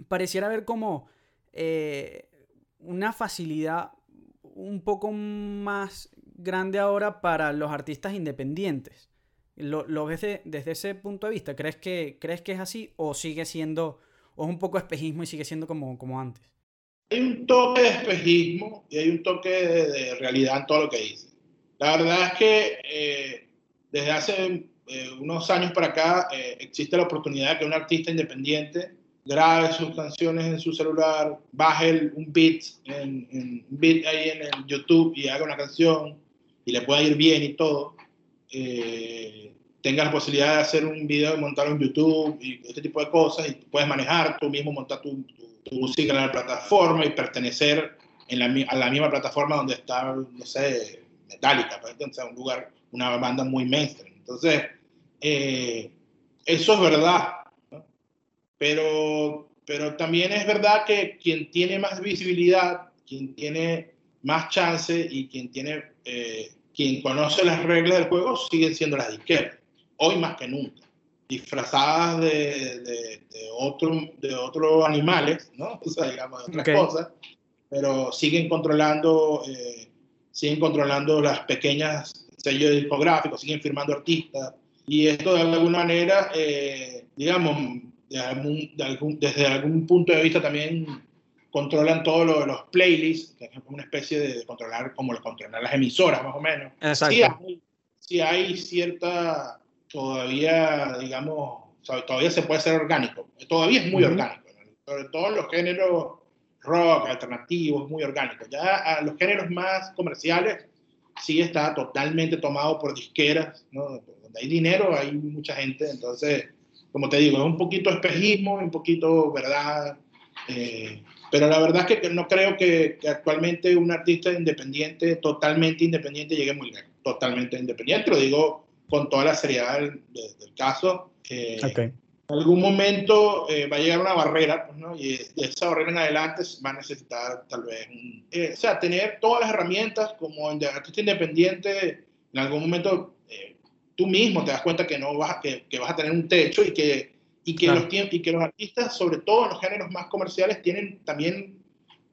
pareciera haber como eh, una facilidad un poco más grande ahora para los artistas independientes. ¿Lo, lo ves de, desde ese punto de vista? ¿Crees que, ¿Crees que es así o sigue siendo, o es un poco espejismo y sigue siendo como, como antes? Hay un toque de espejismo y hay un toque de, de realidad en todo lo que dice. La verdad es que eh, desde hace eh, unos años para acá eh, existe la oportunidad de que un artista independiente grabe sus canciones en su celular, baje un beat, en, en, beat ahí en el YouTube y haga una canción y le pueda ir bien y todo. tenga la posibilidad de hacer un video montarlo en YouTube y este tipo de cosas y puedes manejar tú mismo, montar tu, tu, tu música en la plataforma y pertenecer en la, a la misma plataforma donde está, no sé, Metallica, ejemplo, o sea, un lugar, una banda muy mainstream. Entonces, eh, eso es verdad, ¿no? pero, pero también es verdad que quien tiene más visibilidad, quien tiene más chance y quien tiene, eh, quien conoce las reglas del juego siguen siendo las disqueras, hoy más que nunca, disfrazadas de, de, de otros de otro animales, ¿no? O sea, digamos, de otras okay. cosas, pero siguen controlando eh, siguen controlando las pequeñas sellos discográficos, siguen firmando artistas. Y esto de alguna manera, eh, digamos, de algún, de algún, desde algún punto de vista también controlan todo lo de los playlists, que es una especie de controlar, como lo controlan las emisoras más o menos. Exacto. Sí hay, sí hay cierta, todavía, digamos, todavía se puede ser orgánico. Todavía es muy orgánico. Sobre todo los géneros rock, alternativos, muy orgánico. Ya a los géneros más comerciales sí está totalmente tomado por disqueras, ¿no? Donde hay dinero hay mucha gente, entonces, como te digo, es un poquito espejismo, un poquito verdad, eh, pero la verdad es que no creo que, actualmente un artista independiente, totalmente independiente, llegue muy lejos. Totalmente independiente, lo digo con toda la seriedad del, caso. Eh, En algún momento eh, va a llegar una barrera, pues, ¿no? y de esa barrera en adelante va a necesitar tal vez, eh, o sea, tener todas las herramientas como artista independiente, en algún momento tú mismo te das cuenta que no vas, que, que vas a tener un techo y que y que, los, y que los artistas, sobre todo en los géneros más comerciales, tienen también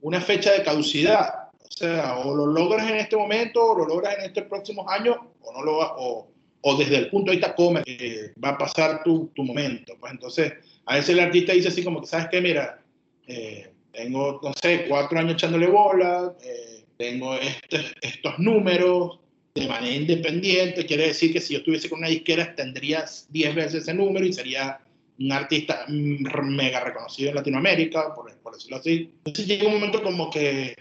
una fecha de caducidad. O sea, o lo logras en este momento, o lo logras en estos próximos años, o no lo o, o desde el punto de vista comercial, eh, va a pasar tu, tu, momento. Pues entonces, a veces el artista dice así como que, ¿sabes qué? Mira, eh, tengo, no sé, cuatro años echándole bola, eh, tengo este, estos números, de manera independiente, quiere decir que si yo estuviese con una disquera tendrías 10 veces ese número y sería un artista mega reconocido en Latinoamérica, por, por decirlo así. Entonces llega un momento como que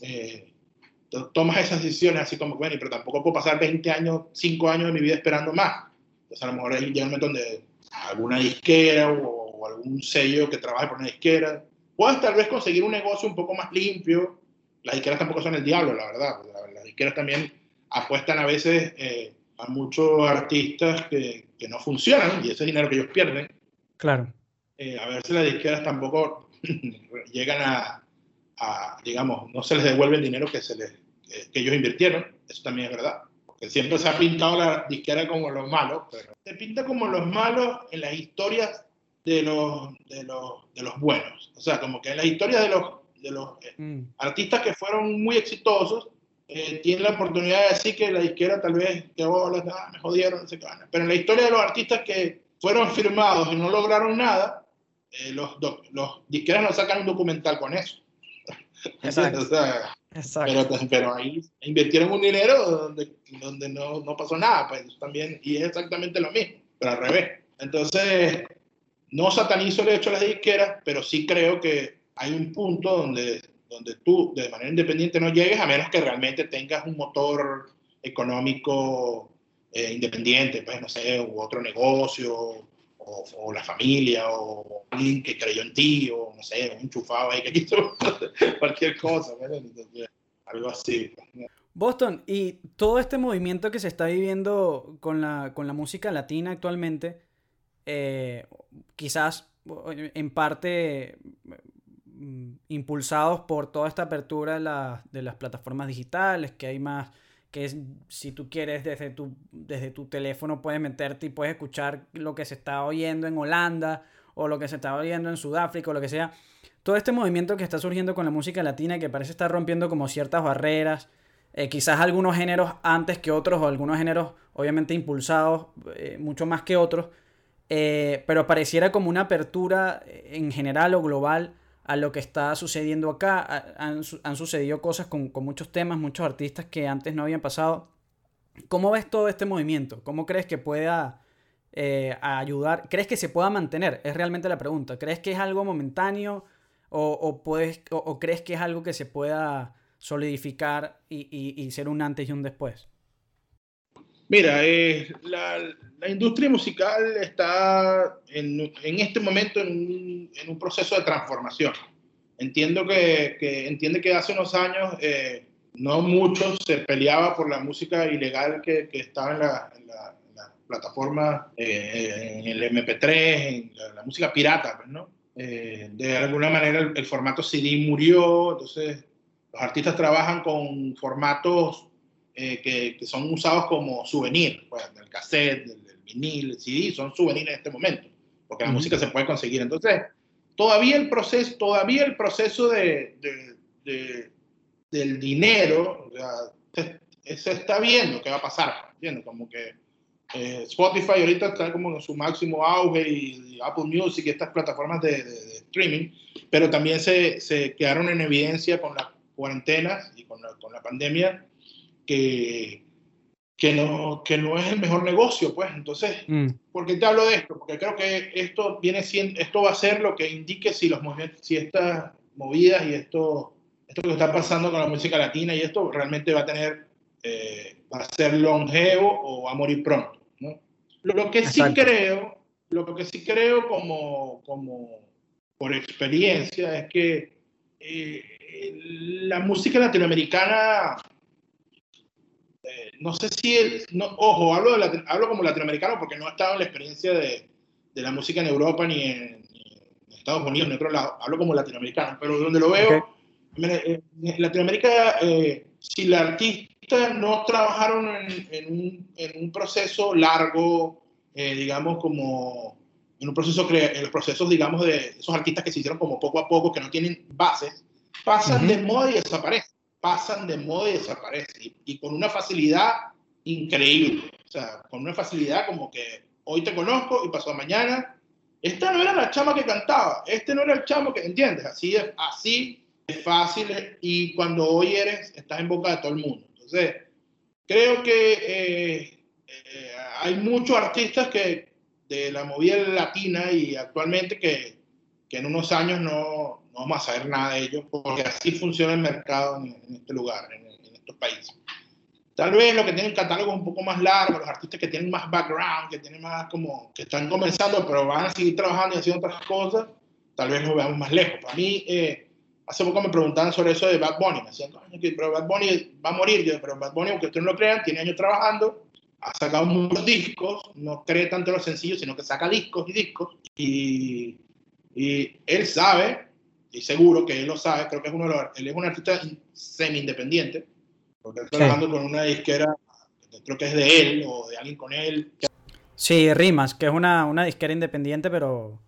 eh, tomas esas decisiones así como, bueno, pero tampoco puedo pasar 20 años, 5 años de mi vida esperando más. Entonces a lo mejor llega un momento donde alguna disquera o, algún sello que trabaje por una disquera, puedes tal vez conseguir un negocio un poco más limpio. Las disqueras tampoco son el diablo, la verdad. Las disqueras también apuestan a veces eh, a muchos artistas que, que no funcionan y ese dinero que ellos pierden Claro. Eh, a ver si las disqueras tampoco llegan a, digamos, no se les devuelve el dinero que, se les, que, ellos invirtieron. Eso también es verdad. Porque siempre se ha pintado la disquera como los malos, pero se pinta como los malos en las historias de los, de los, de los buenos. O sea, como que en las historias de los, de los eh, mm. artistas que fueron muy exitosos, eh, tienen la oportunidad de decir que la disquera tal vez, que oh, me jodieron, no sé qué. Pero en la historia de los artistas que fueron firmados y no lograron nada, eh, los, los disqueras no sacan un documental con eso. Exacto. Pero, pero, ahí invirtieron un dinero donde, donde no, no, pasó nada, pues también, y es exactamente lo mismo, pero al revés. Entonces, no satanizo el hecho de las disqueras, pero sí creo que hay un punto donde, donde tú de manera independiente no llegues a menos que realmente tengas un motor económico eh, independiente, pues no sé, u otro negocio, o, la familia, o alguien que creyó en ti, o no sé, un enchufado ahí que quiso cualquier cosa, algo así. Pues, Boston, y todo este movimiento que se está viviendo con la, con la música latina actualmente, eh, quizás en parte mm, impulsados por toda esta apertura de, de las plataformas digitales, que hay más que si tú quieres desde tu, desde tu teléfono puedes meterte y puedes escuchar lo que se está oyendo en Holanda o lo que se está oyendo en Sudáfrica o lo que sea. Todo este movimiento que está surgiendo con la música latina que parece estar rompiendo como ciertas barreras, eh, quizás algunos géneros antes que otros o algunos géneros obviamente impulsados eh, mucho más que otros, eh, pero pareciera como una apertura en general o global a lo que está sucediendo acá. Han, sucedido cosas con, muchos temas, muchos artistas que antes no habían pasado. ¿Cómo ves todo este movimiento? ¿Cómo crees que pueda eh, ayudar? ¿Crees que se pueda mantener? Es realmente la pregunta. ¿Crees que es algo momentáneo o, crees que es algo que se pueda solidificar y ser un antes y un después? Mira, eh, la, la, industria musical está en, en este momento en un, en un, proceso de transformación. Entiendo que, que, entiende que hace unos años eh, no mucho se peleaba por la música ilegal que, que estaba en la, en la, plataforma, eh, en el MP3, en la, música pirata, pues, ¿no? Eh, de alguna manera el, el formato CD murió, entonces los artistas trabajan con formatos eh, que, son usados como souvenir, pues, del cassette, del, vinil, el CD, son souvenirs en este momento, porque la música se puede conseguir. Entonces, todavía el proceso, todavía el proceso de, de, del dinero, se, está viendo qué va a pasar, ¿entiendes? Como que eh, Spotify ahorita está como en su máximo auge y, Apple Music y estas plataformas de, streaming, pero también se, se, quedaron en evidencia con las cuarentenas y con la, con la pandemia que, que no, que no es el mejor negocio, pues. Entonces, mm. ¿por qué te hablo de esto? Porque creo que esto viene siendo, esto va a ser lo que indique si los si estas movidas y esto, esto que está pasando con la música latina y esto realmente va a tener, eh, va a ser longevo o va a morir pronto, ¿no? Lo que sí creo, lo que sí creo como, como por experiencia es que eh, la música latinoamericana eh, no sé si, no, ojo, hablo, de hablo como latinoamericano porque no he estado en la experiencia de, de la música en Europa ni en, Estados Unidos, ni en otro lado, hablo como latinoamericano, pero donde lo veo, en Latinoamérica, eh, si la artista no trabajaron en, en, un, en un, proceso largo, eh, digamos, como en un proceso, en los procesos, digamos, de esos artistas que se hicieron como poco a poco, que no tienen bases, pasan de moda y desaparecen pasan de moda y desaparecen. Y, con una facilidad increíble. O sea, con una facilidad como que hoy te conozco y pasó mañana. Esta no era la chama que cantaba. Este no era el chamo que, ¿entiendes? Así es, así es fácil. Y cuando hoy eres, estás en boca de todo el mundo. Entonces, creo que eh, eh, hay muchos artistas que de la movida latina y actualmente que, que en unos años no, no vamos a saber nada de ellos, porque así funciona el mercado en, este lugar, en, estos países. Tal vez los que tienen catálogos un poco más largos, los artistas que tienen más background, que tienen más como, que están comenzando, pero van a seguir trabajando y haciendo otras cosas, tal vez lo veamos más lejos. Para mí, eh, hace poco me preguntaban sobre eso de Bad Bunny, me decían, pero Bad Bunny va a morir, yo, pero Bad Bunny, aunque ustedes no lo crean, tiene años trabajando, ha sacado muchos discos, no cree tanto en los sencillos, sino que saca discos y discos, y, y él sabe y seguro que él lo sabe, creo que es uno de los, él es un artista semi-independiente, porque está trabajando con una disquera, creo que es de él o de alguien con él. Sí, Rimas, que es una, una disquera independiente, pero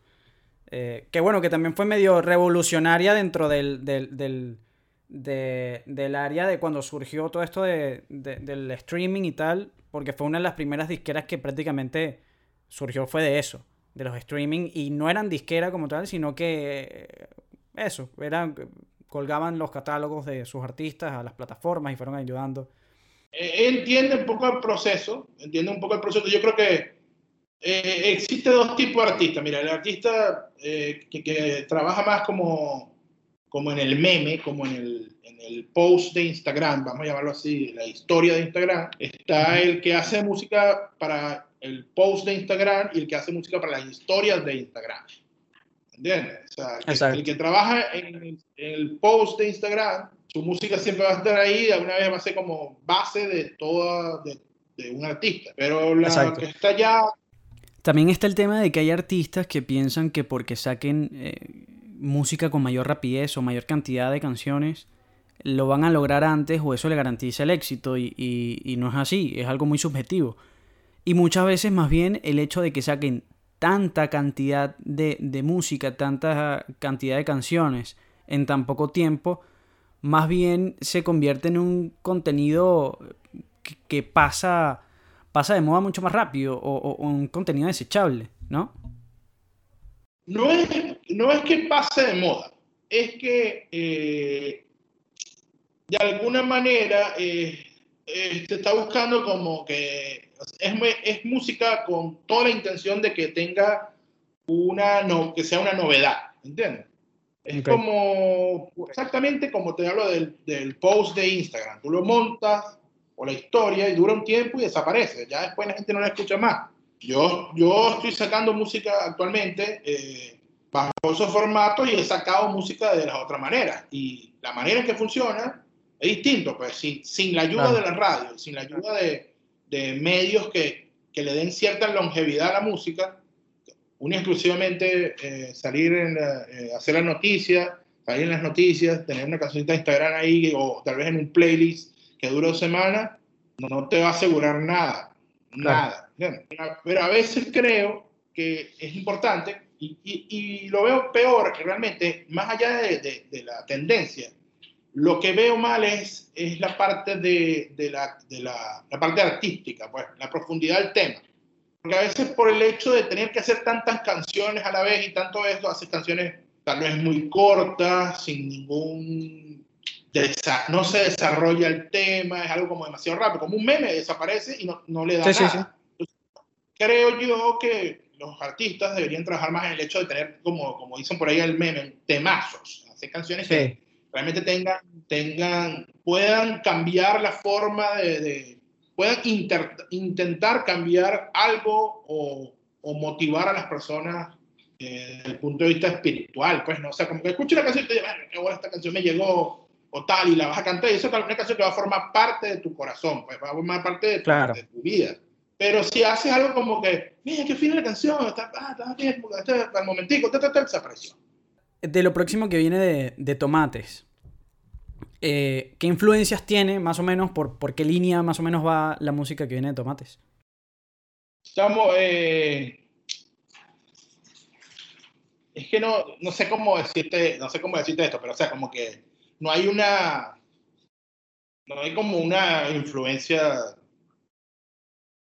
eh, que bueno, que también fue medio revolucionaria dentro del, del, del, del área de cuando surgió todo esto de, del streaming y tal, porque fue una de las primeras disqueras que prácticamente surgió fue de eso, de los streaming, y no eran disquera como tal, sino que eso, eran, colgaban los catálogos de sus artistas a las plataformas y fueron ayudando. Eh, entiende un poco el proceso, entiende un poco el proceso. Yo creo que eh, existe dos tipos de artistas. Mira, el artista eh, que, trabaja más como, como en el meme, como en el, en el post de Instagram, vamos a llamarlo así, la historia de Instagram. Está el que hace música para el post de Instagram y el que hace música para las historias de Instagram. ¿Entiendes? O sea, el que trabaja en el, post de Instagram, su música siempre va a estar ahí, de alguna vez va a ser como base de toda, de, un artista. Pero la que está ya... También está el tema de que hay artistas que piensan que porque saquen eh, música con mayor rapidez o mayor cantidad de canciones, lo van a lograr antes o eso le garantiza el éxito y, y no es así, es algo muy subjetivo. Y muchas veces más bien el hecho de que saquen tanta cantidad de, música, tanta cantidad de canciones en tan poco tiempo, más bien se convierte en un contenido que, pasa, pasa de moda mucho más rápido o, un contenido desechable, ¿no? No es, no es que pase de moda, es que eh, de alguna manera eh, eh, se está buscando como que es, es, música con toda la intención de que tenga una, no, que sea una novedad, ¿entiendes? Es como, exactamente como te hablo del, del, post de Instagram. Tú lo montas o la historia y dura un tiempo y desaparece. Ya después la gente no la escucha más. Yo, yo estoy sacando música actualmente eh, bajo esos formatos y he sacado música de las otras maneras. Y la manera en que funciona es distinto, pues sin, sin la ayuda de la radio, sin la ayuda de, de medios que, que, le den cierta longevidad a la música, una exclusivamente eh, salir en eh, hacer las noticias, salir en las noticias, tener una cancionita de Instagram ahí o tal vez en un playlist que dure dos semanas, no te va a asegurar nada, nada. Pero a veces creo que es importante y, y, lo veo peor realmente, más allá de, de la tendencia, lo que veo mal es, es la parte de, de, la, de la, la, parte artística, pues, la profundidad del tema. Porque a veces por el hecho de tener que hacer tantas canciones a la vez y tanto esto, haces canciones tal vez muy cortas, sin ningún no se desarrolla el tema, es algo como demasiado rápido, como un meme desaparece y no, no le da nada. creo yo que los artistas deberían trabajar más en el hecho de tener, como, como dicen por ahí el meme, temazos, hacer canciones que realmente tengan, tengan, puedan cambiar la forma de, puedan intentar cambiar algo o, o, motivar a las personas eh, desde el punto de vista espiritual, pues, ¿no? O sea, como que escucho una canción y te digo, qué buena esta canción me llegó, o tal, y la vas a cantar, y eso es una canción que va a formar parte de tu corazón, pues, va a formar parte de tu, vida. Pero si haces algo como que, mira, qué fina la canción, está, ah, está bien, está, al momentico, está, está, desapareció. De lo próximo que viene de, de Tomates, eh, ¿qué influencias tiene, más o menos, por, por qué línea más o menos va la música que viene de Tomates? Estamos, eh, es que no, no sé cómo decirte, no sé cómo decirte esto, pero o sea, como que no hay una, no hay como una influencia,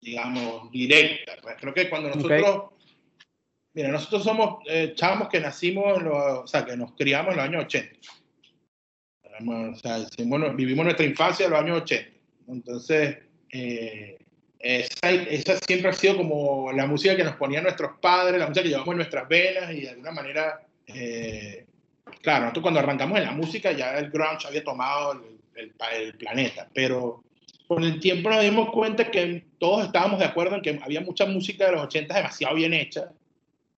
digamos, directa. Pues creo que cuando nosotros, mira, nosotros somos eh, chavos que nacimos, o sea, que nos criamos en los años 80. O sea, vivimos nuestra infancia en los años 80. Entonces, eh, esa, esa, siempre ha sido como la música que nos ponían nuestros padres, la música que llevamos en nuestras venas y de alguna manera, eh, claro, nosotros cuando arrancamos en la música ya el grunge había tomado el, el, planeta, pero con el tiempo nos dimos cuenta que todos estábamos de acuerdo en que había mucha música de los 80 demasiado bien hecha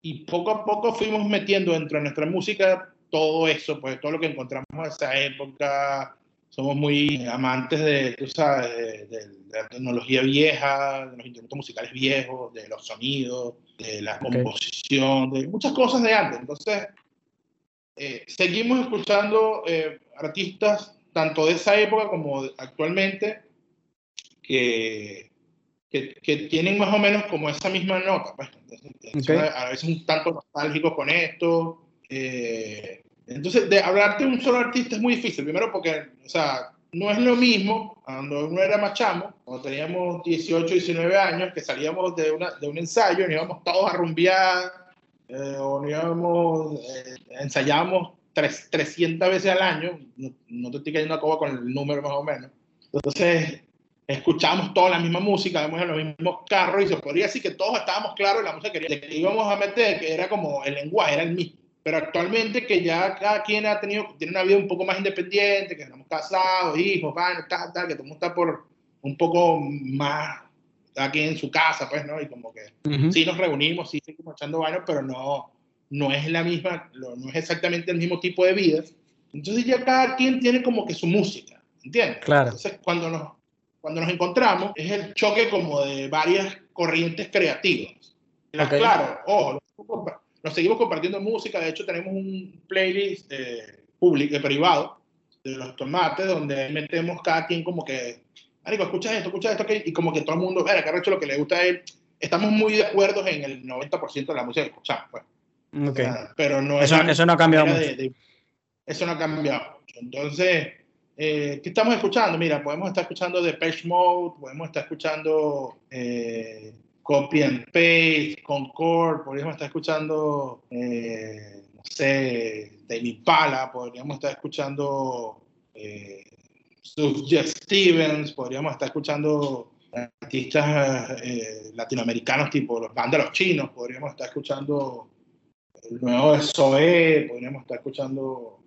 y poco a poco fuimos metiendo dentro de nuestra música todo eso, pues todo lo que encontramos en esa época, somos muy amantes de, tú sabes, de, la tecnología vieja, de los instrumentos musicales viejos, de los sonidos, de la composición, de muchas cosas de antes. Entonces, eh, seguimos escuchando eh, artistas tanto de esa época como actualmente que, que, tienen más o menos como esa misma nota. Pues. A veces un tanto nostálgico con esto. Eh, entonces, de hablarte de un solo artista es muy difícil. Primero porque, o sea, no es lo mismo cuando uno era más chamo, cuando teníamos 18, 19 años, que salíamos de, una, de un ensayo, y íbamos todos a rumbear, eh, o íbamos, eh, ensayábamos 300 veces al año, no, te estoy cayendo a coba con el número más o menos. Entonces, escuchábamos toda la misma música, vemos en los mismos carros, y se podría decir que todos estábamos claros en la música que íbamos a meter, que era como el lenguaje, era el mismo. Pero actualmente que ya cada quien ha tenido, tiene una vida un poco más independiente, que estamos casados, hijos, van, tal, tal, que todo el mundo está por un poco más aquí en su casa, pues, ¿no? Y como que sí nos reunimos, sí seguimos echando baños, pero no, no es la misma, no es exactamente el mismo tipo de vida. Entonces ya cada quien tiene como que su música, ¿entiendes? Claro. Entonces cuando nos, cuando nos encontramos es el choque como de varias corrientes creativas. Claro, ojo, nos seguimos compartiendo música, de hecho tenemos un playlist eh, público, eh, privado de los tomates, donde metemos cada quien como que, Marico, escucha esto, escucha esto, y como que todo el mundo, ver, que hecho lo que le gusta a él. Estamos muy de acuerdo en el 90% de la música que escuchamos, pues. pero no eso, eso no ha cambiado mucho. eso no ha cambiado mucho. Entonces, eh, ¿qué estamos escuchando? Mira, podemos estar escuchando Depeche Mode, podemos estar escuchando eh, copy and paste, Concord, podríamos estar escuchando, eh, no sé, David Pala, podríamos estar escuchando eh, Stevens, podríamos estar escuchando artistas eh, latinoamericanos tipo los bandas chinos, podríamos estar escuchando el nuevo de podríamos estar escuchando,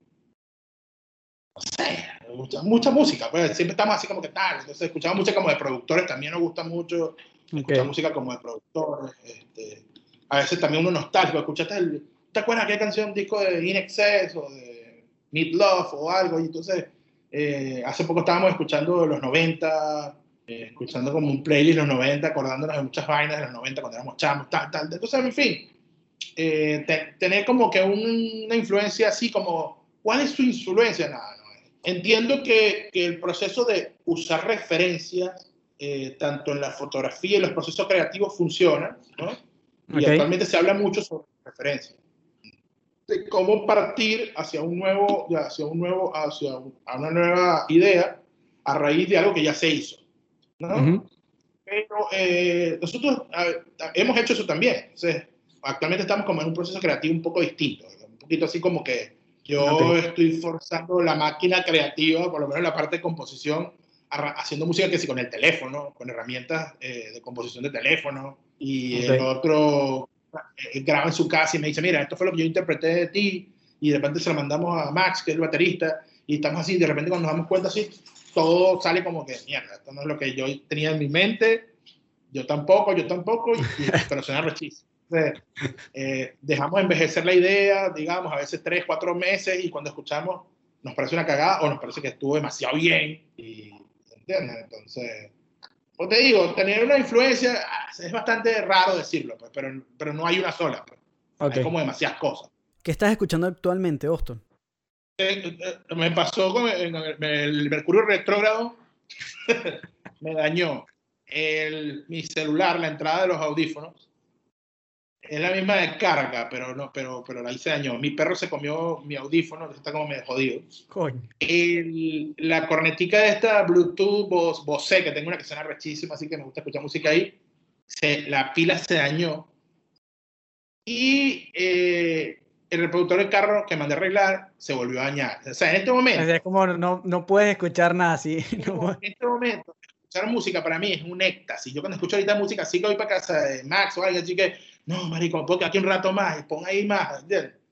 no sé, mucha, mucha música, pues siempre estamos así como que tal, entonces escuchamos música como de productores, también nos gusta mucho escuchar música como de productores, este, a veces también uno nostálgico, escuchaste el, ¿te acuerdas aquella canción, disco de In Excess o de Meat Love o algo? Y entonces, eh, hace poco estábamos escuchando los 90, eh, escuchando como un playlist los 90, acordándonos de muchas vainas de los 90 cuando éramos chamos, tal, tal. Entonces, en fin, eh, tener como que una influencia así como, ¿cuál es su influencia? Nada, no. Entiendo que, que el proceso de usar referencias eh, tanto en la fotografía y los procesos creativos funcionan, ¿no? Y actualmente se habla mucho sobre referencias, de cómo partir hacia un nuevo, hacia un nuevo, hacia una nueva idea a raíz de algo que ya se hizo, ¿no? Pero eh, nosotros hemos hecho eso también. Entonces, actualmente estamos como en un proceso creativo un poco distinto, un poquito así como que Yo estoy forzando la máquina creativa, por lo menos la parte de composición, haciendo música que sí con el teléfono, con herramientas eh, de composición de teléfono, y el otro eh, graba en su casa y me dice, mira, esto fue lo que yo interpreté de ti, y de repente se lo mandamos a Max, que es el baterista, y estamos así, de repente cuando nos damos cuenta así, todo sale como que, mierda, esto no es lo que yo tenía en mi mente, yo tampoco, yo tampoco, y, pero suena rechísimo. Eh, dejamos envejecer la idea, digamos, a veces tres, cuatro meses, y cuando escuchamos nos parece una cagada o nos parece que estuvo demasiado bien, y, ¿entiendes? Entonces, pues te digo, tener una influencia ah, es bastante raro decirlo, pues, pero, pero no hay una sola, pues. hay como demasiadas cosas. ¿Qué estás escuchando actualmente, Boston? Eh, eh, me pasó con el, Mercurio retrógrado, me dañó el, mi celular, la entrada de los audífonos. Es la misma de carga, pero no, pero, pero la hice dañó. Mi perro se comió mi audífono, está como medio jodido. El, la cornetica de esta Bluetooth Bose, que tengo una que suena rechísima, así que me gusta escuchar música ahí, se, la pila se dañó. Y eh, el reproductor del carro que mandé a arreglar se volvió a dañar. O sea, en este momento. es como no, no puedes escuchar nada así. En este momento, escuchar música para mí es un éxtasis. Yo cuando escucho ahorita música, sí que voy para casa de Max o alguien así que, no, marico, porque aquí un rato más y pon ahí más.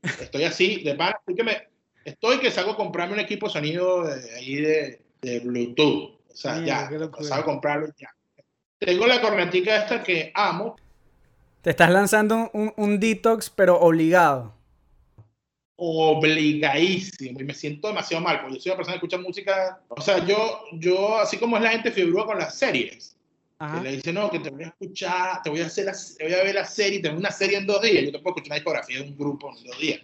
Estoy así, de pana, estoy que, me, estoy que salgo a comprarme un equipo sonido de, ahí de, de Bluetooth. O sea, ya, salgo a comprarlo ya. Tengo la cornetica esta que amo. Te estás lanzando un, un detox, pero obligado obligadísimo y me siento demasiado mal, porque yo soy una persona que escucha música, o sea, yo, yo así como es la gente fibrúa con las series, que le dice, no, que te voy a escuchar, te voy a, hacer la, te voy a ver la serie, tengo una serie en dos días, yo te puedo escuchar una discografía de un grupo en dos días.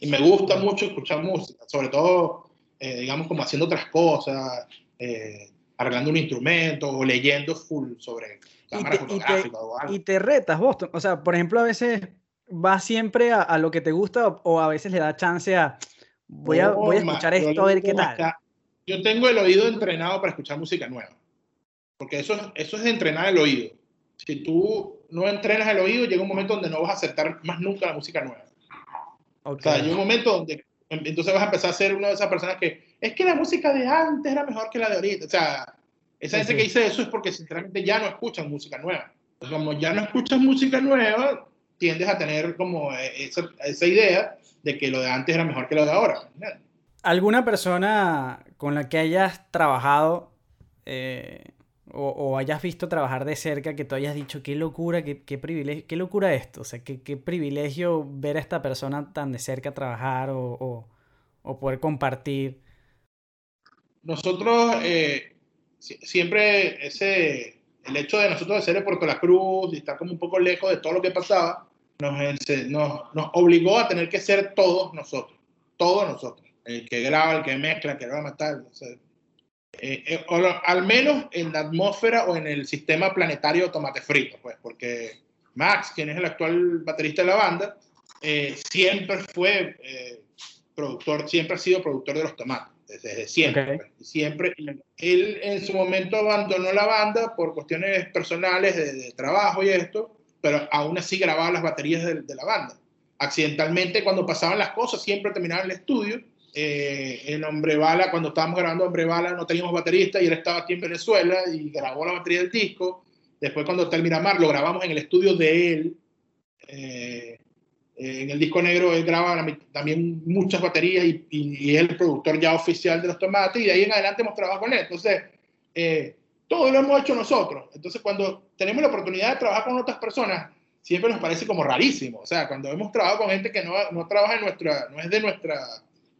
Y me gusta mucho escuchar música, sobre todo, eh, digamos, como haciendo otras cosas, eh, arreglando un instrumento o leyendo full sobre cámara fotográfica o algo. Y te retas, Boston. O sea, por ejemplo, a veces va siempre a, lo que te gusta o, a veces le da chance a voy a, voy a escuchar esto a ver qué tal. Yo tengo el oído entrenado para escuchar música nueva. Porque eso, eso es entrenar el oído. Si tú no entrenas el oído, llega un momento donde no vas a aceptar más nunca la música nueva. O sea, llega un momento donde entonces vas a empezar a ser una de esas personas que es que la música de antes era mejor que la de ahorita. O sea, esa gente que dice eso es porque sinceramente ya no escuchan música nueva. Como ya no escuchan música nueva, tiendes a tener como eh, esa, esa, idea de que lo de antes era mejor que lo de ahora. ¿Alguna persona con la que hayas trabajado eh, o, hayas visto trabajar de cerca que tú hayas dicho qué locura, qué, qué privilegio, qué locura esto? O sea, qué, qué, privilegio ver a esta persona tan de cerca trabajar o, o, poder compartir. Nosotros eh, siempre ese el hecho de nosotros de ser de Puerto La Cruz, y estar como un poco lejos de todo lo que pasaba, nos, nos, obligó a tener que ser todos nosotros, todos nosotros, el que graba, el que mezcla, el que va a matar, eh, eh, al menos en la atmósfera o en el sistema planetario tomate frito, pues, porque Max, quien es el actual baterista de la banda, eh, siempre fue productor, siempre ha sido productor de los tomates, desde, siempre. Pues, siempre. Él en su momento abandonó la banda por cuestiones personales de, de trabajo y esto, pero aún así grababa las baterías de, la banda. Accidentalmente, cuando pasaban las cosas, siempre terminaba en el estudio. Eh, en Hombre Bala, cuando estábamos grabando Hombre Bala, no teníamos baterista y él estaba aquí en Venezuela y grabó la batería del disco. Después, cuando termina Mar, lo grabamos en el estudio de él. Eh, en el disco negro él graba también muchas baterías y, y, es el productor ya oficial de los tomates y de ahí en adelante hemos trabajado con él. Entonces, eh, todo lo hemos hecho nosotros. Entonces, cuando tenemos la oportunidad de trabajar con otras personas, siempre nos parece como rarísimo. O sea, cuando hemos trabajado con gente que no, no trabaja en nuestra, no es de nuestro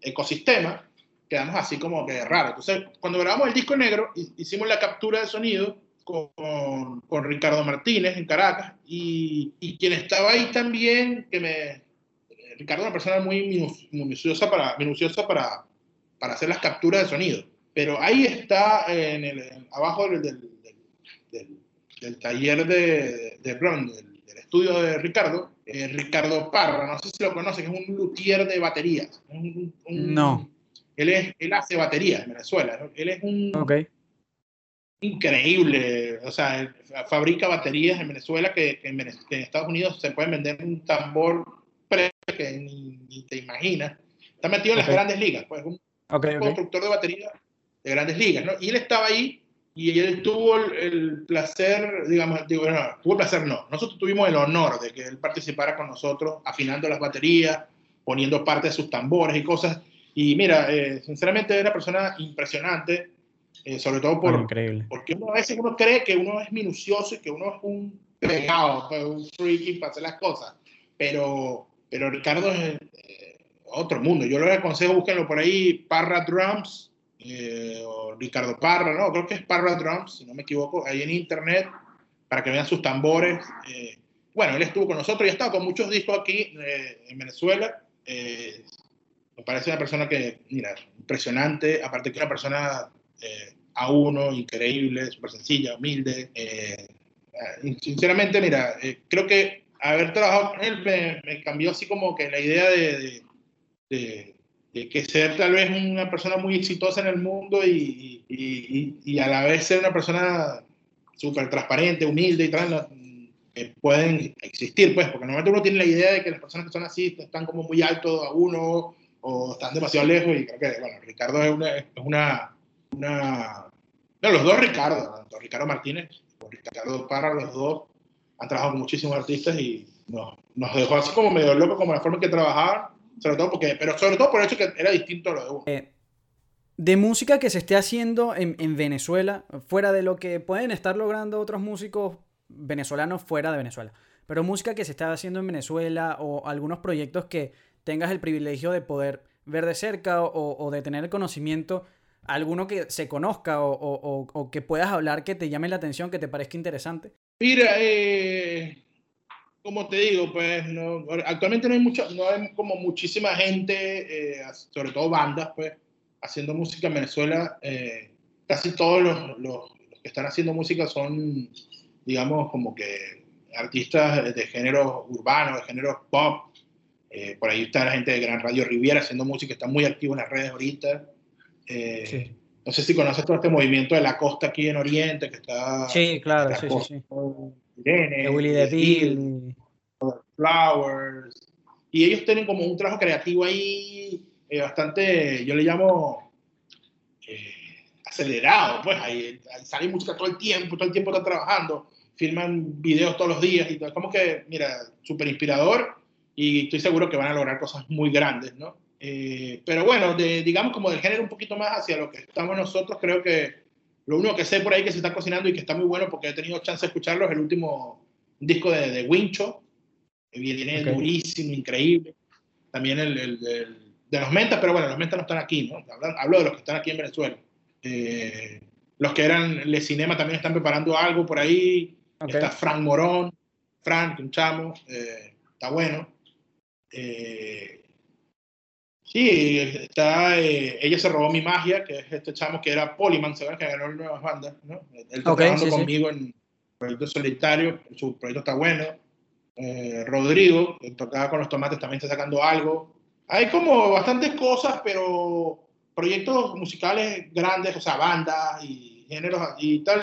ecosistema, quedamos así como que raro. Entonces, cuando grabamos el disco negro, hicimos la captura de sonido con, con Ricardo Martínez en Caracas y, y, quien estaba ahí también, que me... Ricardo es una persona muy minuciosa para, minuciosa para, para hacer las capturas de sonido. Pero ahí está, en el, abajo del, del, del, taller de, de del, estudio de Ricardo, eh, Ricardo Parra, no sé si lo conocen, es un luthier de baterías. no. Él, es, él hace baterías en Venezuela. Él es un... Increíble, o sea, fabrica baterías en Venezuela que, en, Estados Unidos se pueden vender un tambor que ni, ni te imaginas está metido en las grandes ligas, pues un constructor de batería de grandes ligas, ¿no? Y él estaba ahí y él tuvo el, el placer, digamos, digo, no, tuvo el placer no, nosotros tuvimos el honor de que él participara con nosotros afinando las baterías, poniendo parte de sus tambores y cosas. Y mira, eh, sinceramente es una persona impresionante, eh, sobre todo por, increíble. porque uno a veces uno cree que uno es minucioso y que uno es un pegado, pues, un freaky para hacer las cosas, pero, pero Ricardo es eh, otro mundo. Yo les aconsejo, búsquenlo por ahí, Parra Drums, eh, Ricardo Parra, no, creo que es Parra Drums, si no me equivoco, ahí en internet, para que vean sus tambores. eh. bueno, él estuvo con nosotros y ha estado con muchos discos aquí eh, en Venezuela. me parece una persona que, mira, impresionante, aparte que una persona a uno, increíble, súper sencilla, humilde. sinceramente, mira, creo que haber trabajado con él me, me cambió así como que la idea de, de, de- de que ser tal vez una persona muy exitosa en el mundo y, y, y- y a la vez ser una persona súper transparente, humilde y tal, que pueden existir, pues, porque normalmente uno tiene la idea de que las personas que son así están como muy altos a uno o están demasiado lejos y creo que, bueno, Ricardo es una, es una, una no, los dos Ricardo, tanto Ricardo Martínez como Ricardo Parra, los dos han trabajado con muchísimos artistas y nos, nos dejó así como medio loco como la forma en que trabajaban, sobre todo porque, pero sobre todo por el hecho que era distinto a lo de uno. Eh, de música que se esté haciendo en, en Venezuela, fuera de lo que pueden estar logrando otros músicos venezolanos fuera de Venezuela, pero música que se está haciendo en Venezuela o algunos proyectos que tengas el privilegio de poder ver de cerca o, o de tener el conocimiento, alguno que se conozca o, o- o- o que puedas hablar que te llame la atención, que te parezca interesante. Mira, eh, como te digo, pues no, actualmente no hay mucho, no hay como muchísima gente, eh, sobre todo bandas, pues, haciendo música en Venezuela. eh, casi todos los, los- los que están haciendo música son, digamos, como que artistas de género urbano, de género pop. Eh, por ahí está la gente de Gran Radio Riviera haciendo música, está muy activo en las redes ahorita. Sí. No sé si conoces todo este movimiento de la costa aquí en Oriente, que está... Sí, claro, la sí, sí, sí. Irene, De Willy de DeVille. Flowers. Y ellos tienen como un trabajo creativo ahí eh, bastante, yo le llamo eh, acelerado, pues ahí, ahí sale música todo el tiempo, todo el tiempo están trabajando, filman videos todos los días y todo. Como que, mira, súper inspirador y estoy seguro que van a lograr cosas muy grandes, ¿no? Eh, pero bueno, de, digamos como del género un poquito más hacia lo que estamos nosotros, creo que lo único que sé por ahí que se está cocinando y que está muy bueno porque he tenido chance de escucharlo es el último disco de, de Wincho, que viene durísimo, increíble. También el, el- el- de los mentas, pero bueno, los mentas no están aquí, ¿no? Hablo, hablo de los que están aquí en Venezuela. Eh, los que eran Le Cinema también están preparando algo por ahí. Está Frank Morón, Frank, un chamo, eh, está bueno. Eh, sí, está eh, Ella se robó mi magia, que es este chamo que era Polyman, ¿sabes? Que ganó nuevas bandas, ¿no? Él está trabajando sí, sí. conmigo en proyecto solitario, su proyecto está bueno. Eh, Rodrigo, que tocaba con los tomates, también está sacando algo. Hay como bastantes cosas, pero proyectos musicales grandes, o sea, bandas y géneros y tal.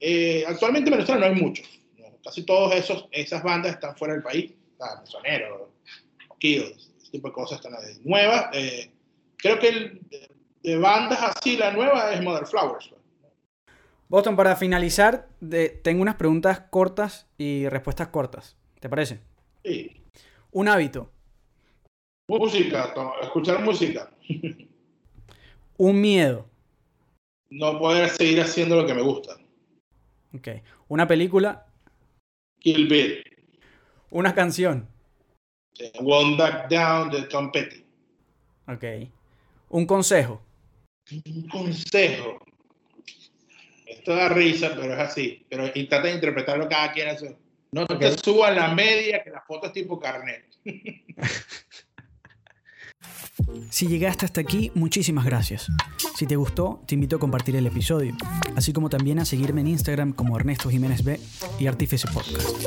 Eh, actualmente en Venezuela no hay muchos. ¿no? Casi todas esas bandas están fuera del país. Ah, Mesonero, Kios, ese tipo de cosas están ahí. Nuevas. eh, creo que el- de, bandas así, la nueva es Mother Flowers. Boston, para finalizar, de- tengo unas preguntas cortas y respuestas cortas. ¿Te parece? Sí. Un hábito, Música, escuchar música. un miedo, No poder seguir haciendo lo que me gusta. ok. Una película, Kill Bill. una canción, eh, Won't Back Down de Tom Petty. ok. Un consejo, Un consejo. Esto da risa, pero es así. Pero de interpretarlo cada quien. Eso. No te Ok. subas la media, que la foto es tipo carnet. Si llegaste hasta aquí, muchísimas gracias. Si te gustó, te invito a compartir el episodio, así como también a seguirme en Instagram como Ernesto Jiménez B y Artífice Podcast.